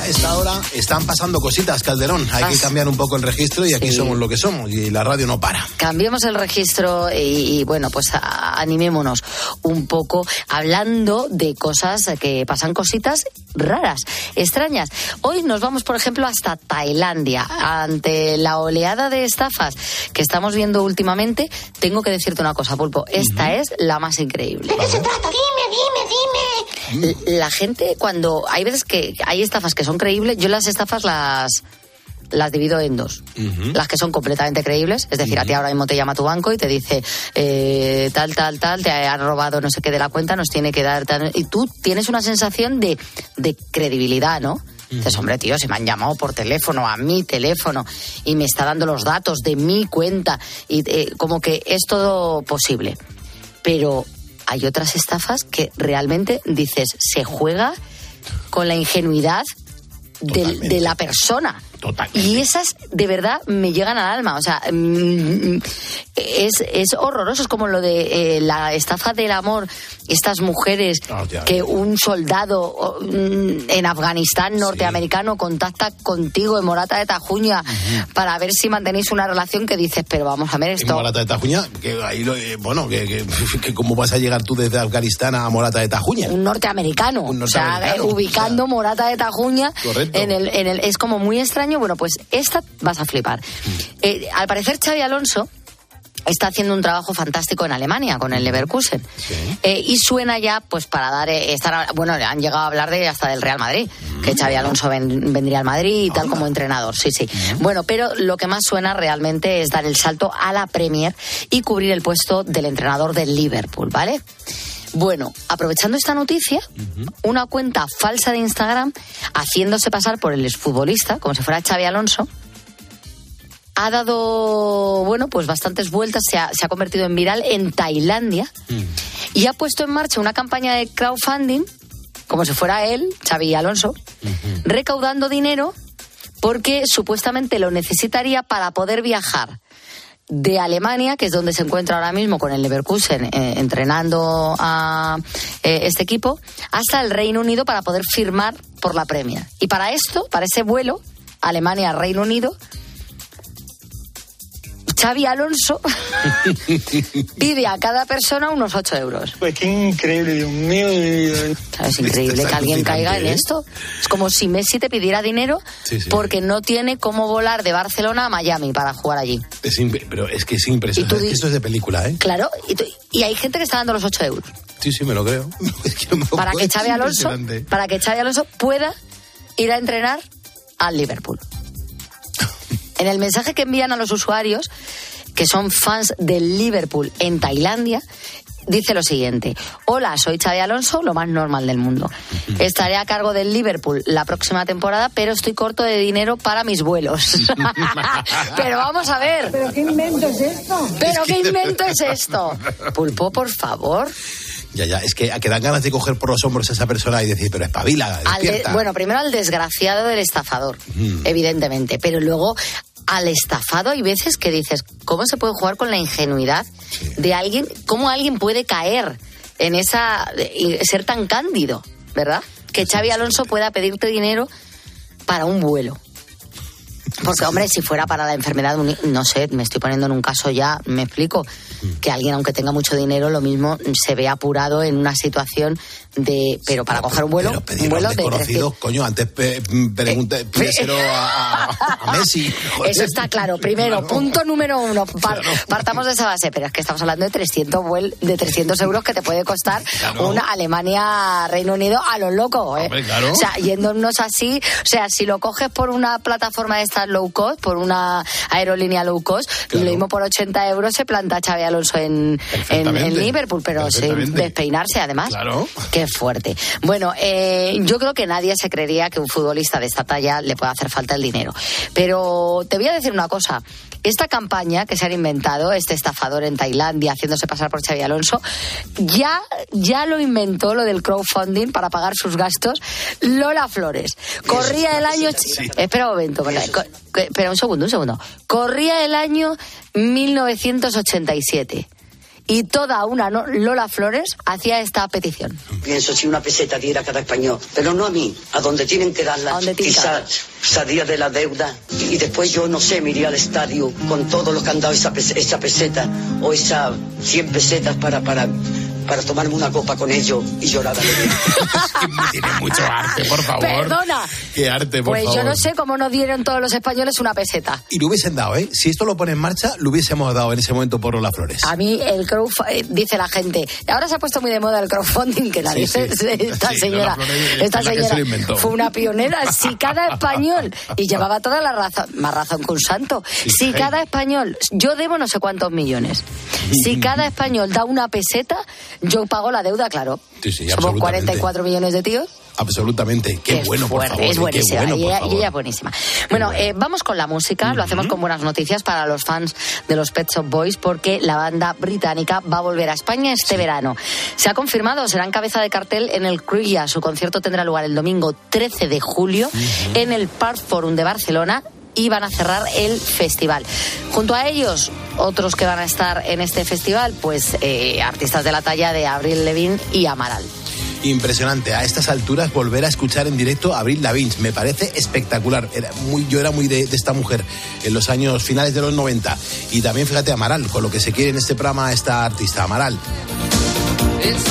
A esta hora están pasando cositas, Calderón. Hay que cambiar un poco el registro y aquí Sí. somos lo que somos y la radio no para. Cambiemos el registro y, y, bueno, pues a- animémonos un poco hablando de cosas que pasan cositas raras, extrañas. Hoy nos vamos, por ejemplo, hasta Tailandia. Ante la oleada de estafas que estamos viendo últimamente, tengo que decirte una cosa, Pulpo. Esta es la más increíble. ¿De qué se trata? Dime, dime, dime. La gente, cuando hay veces que hay estafas que son creíbles, yo las estafas las las divido en dos. Las que son completamente creíbles, es decir, a ti ahora mismo te llama tu banco y te dice eh, tal, tal, tal, te han robado no sé qué de la cuenta, nos tiene que dar tal, y tú tienes una sensación de, de credibilidad, ¿no? Dices, hombre, tío, se me han llamado por teléfono, a mi teléfono, y me está dando los datos de mi cuenta, y eh, como que es todo posible. Pero hay otras estafas que realmente dices, se juega con la ingenuidad del- de la persona. Y esas de verdad me llegan al alma. O sea, mm, es, es horroroso. Es como lo de eh, la estafa del amor. Estas mujeres que un soldado mm, en Afganistán norteamericano contacta contigo en Morata de Tajuña para ver si mantenéis una relación que dices, pero vamos a ver En esto. Morata de Tajuña, que ahí lo, eh, bueno, que, que- que cómo vas a llegar tú desde Afganistán a Morata de Tajuña. un norteamericano, Un o sea, ubicando Morata de Tajuña Correcto. en el, en el es como muy extraño bueno pues esta vas a flipar Mm. Eh, al parecer Xavi Alonso está haciendo un trabajo fantástico en Alemania con el Leverkusen Eh, y suena ya pues para dar eh, estar bueno han llegado a hablar de hasta del Real Madrid Mm. que Xavi Alonso ven- vendría al Madrid y tal como entrenador sí sí Mm. bueno pero lo que más suena realmente es dar el salto a la Premier y cubrir el puesto del entrenador del Liverpool vale bueno, aprovechando esta noticia, una cuenta falsa de Instagram, haciéndose pasar por el exfutbolista, como si fuera Xavi Alonso, ha dado, bueno, pues bastantes vueltas, se ha, se ha convertido en viral en Tailandia y ha puesto en marcha una campaña de crowdfunding, como si fuera él, Xavi Alonso, recaudando dinero porque supuestamente lo necesitaría para poder viajar de Alemania, que es donde se encuentra ahora mismo con el Leverkusen eh, entrenando a eh, este equipo, hasta el Reino Unido para poder firmar por la Premier. Y para esto, para ese vuelo, Alemania-Reino Unido, Xavi Alonso pide a cada persona unos 8 euros. Pues qué increíble, Dios mío mi vida. Es increíble que alguien caiga en ¿eh? esto. Es como si Messi te pidiera dinero Sí, sí. porque no tiene cómo volar de Barcelona a Miami para jugar allí. Es pero es que es impresionante. Tú esto es de película, ¿eh? Claro, y, tú- y hay gente que está dando los 8 euros Sí, sí, me lo creo. Es que no me lo para puedo- que Xavi es Alonso, impresionante. para que Xavi Alonso pueda ir a entrenar al Liverpool. En el mensaje que envían a los usuarios, que son fans del Liverpool en Tailandia, dice lo siguiente. Hola, soy Xavi Alonso, lo más normal del mundo. Estaré a cargo del Liverpool la próxima temporada, pero estoy corto de dinero para mis vuelos. pero vamos a ver. ¿Pero qué invento es esto? ¿Pero qué invento es esto? Pulpo, por favor. Ya, ya, es que, a que dan ganas de coger por los hombros a esa persona y decir, pero espabila, Al de- bueno, primero al desgraciado del estafador, Mm. evidentemente, pero luego al estafado hay veces que dices, ¿cómo se puede jugar con la ingenuidad de alguien? ¿Cómo alguien puede caer en esa y ser tan cándido, verdad? Que Xavi Alonso pueda pedirte dinero para un vuelo. Porque, hombre, si fuera para la enfermedad, no sé, me estoy poniendo en un caso ya, me explico, que alguien, aunque tenga mucho dinero, lo mismo se ve apurado en una situación de. Pero para coger un vuelo, un vuelo de desconocidos, coño, antes pregunté, pídeselo a, a- a Messi. joder. Eso está claro. Primero, punto número uno. par- Partamos de esa base, pero es que estamos hablando de 300, vuel- de 300 euros que te puede costar Claro. una Alemania-Reino Unido a lo loco. ¿eh? Hombre, claro. O sea, yéndonos así, o sea, si lo coges por una plataforma de estas low cost, por una aerolínea low cost, lo mismo por 80 euros se planta Xavi Alonso en, en, Liverpool, pero sin despeinarse además. Claro. Qué fuerte. Bueno, eh, yo creo que nadie se creería que un futbolista de esta talla le pueda hacer falta el dinero. Pero te voy a decir una cosa. Esta campaña que se han inventado, este estafador en Tailandia haciéndose pasar por Xavi Alonso, ya, ya lo inventó lo del crowdfunding para pagar sus gastos Lola Flores. Corría el año... Espera un momento, espera un segundo, un segundo. Corría el año 1987 y toda una no- Lola Flores hacía esta petición. Pienso si una peseta diera a cada español, pero no a mí, a donde tienen que darla. Quizás salía de la deuda y después yo, no sé, me iría al estadio con todo lo que han dado esa, pes- esa peseta o esas 100 pesetas para, para, para tomarme una copa con ellos y llorar a Tiene mucho arte, por favor. Perdona. Qué arte, por Pues favor. yo no sé cómo nos dieron todos los españoles una peseta. Y lo hubiesen dado, ¿eh? Si esto lo pone en marcha, lo hubiésemos dado en ese momento por Lola Flores. A mí el crowdfunding, dice la gente, ahora se ha puesto muy de moda el crowdfunding, que Sí, sí. se- esta Sí, señora, Flores esta la se señora fue una pionera. Si cada español, y llevaba toda la razón, más razón que un santo, si cada español, yo debo no sé cuántos millones, si cada español da una peseta, yo pago la deuda, claro. Sí, sí, Somos absolutamente. 44 millones de tíos. Absolutamente. Qué, bueno, por fuerte, favor. es ¿eh? Qué buenísima. bueno, y, ella, y ella es buenísima. Bueno, eh, vamos con la música. Lo hacemos con buenas noticias para los fans de los Pet Shop Boys porque la banda británica va a volver a España este verano. Se ha confirmado, será en cabeza de cartel en el Cruilla. Su concierto tendrá lugar el domingo 13 de julio en el Park Forum de Barcelona y van a cerrar el festival. Junto a ellos, otros que van a estar en este festival, pues eh, artistas de la talla de Avril Lavigne y Amaral. Impresionante. A estas alturas volver a escuchar en directo a Abril Lavigne me parece espectacular. Era muy, yo era muy de, de esta mujer en los años finales de los 90. Y también fíjate Amaral, con lo que se quiere en este programa esta artista, Amaral. It's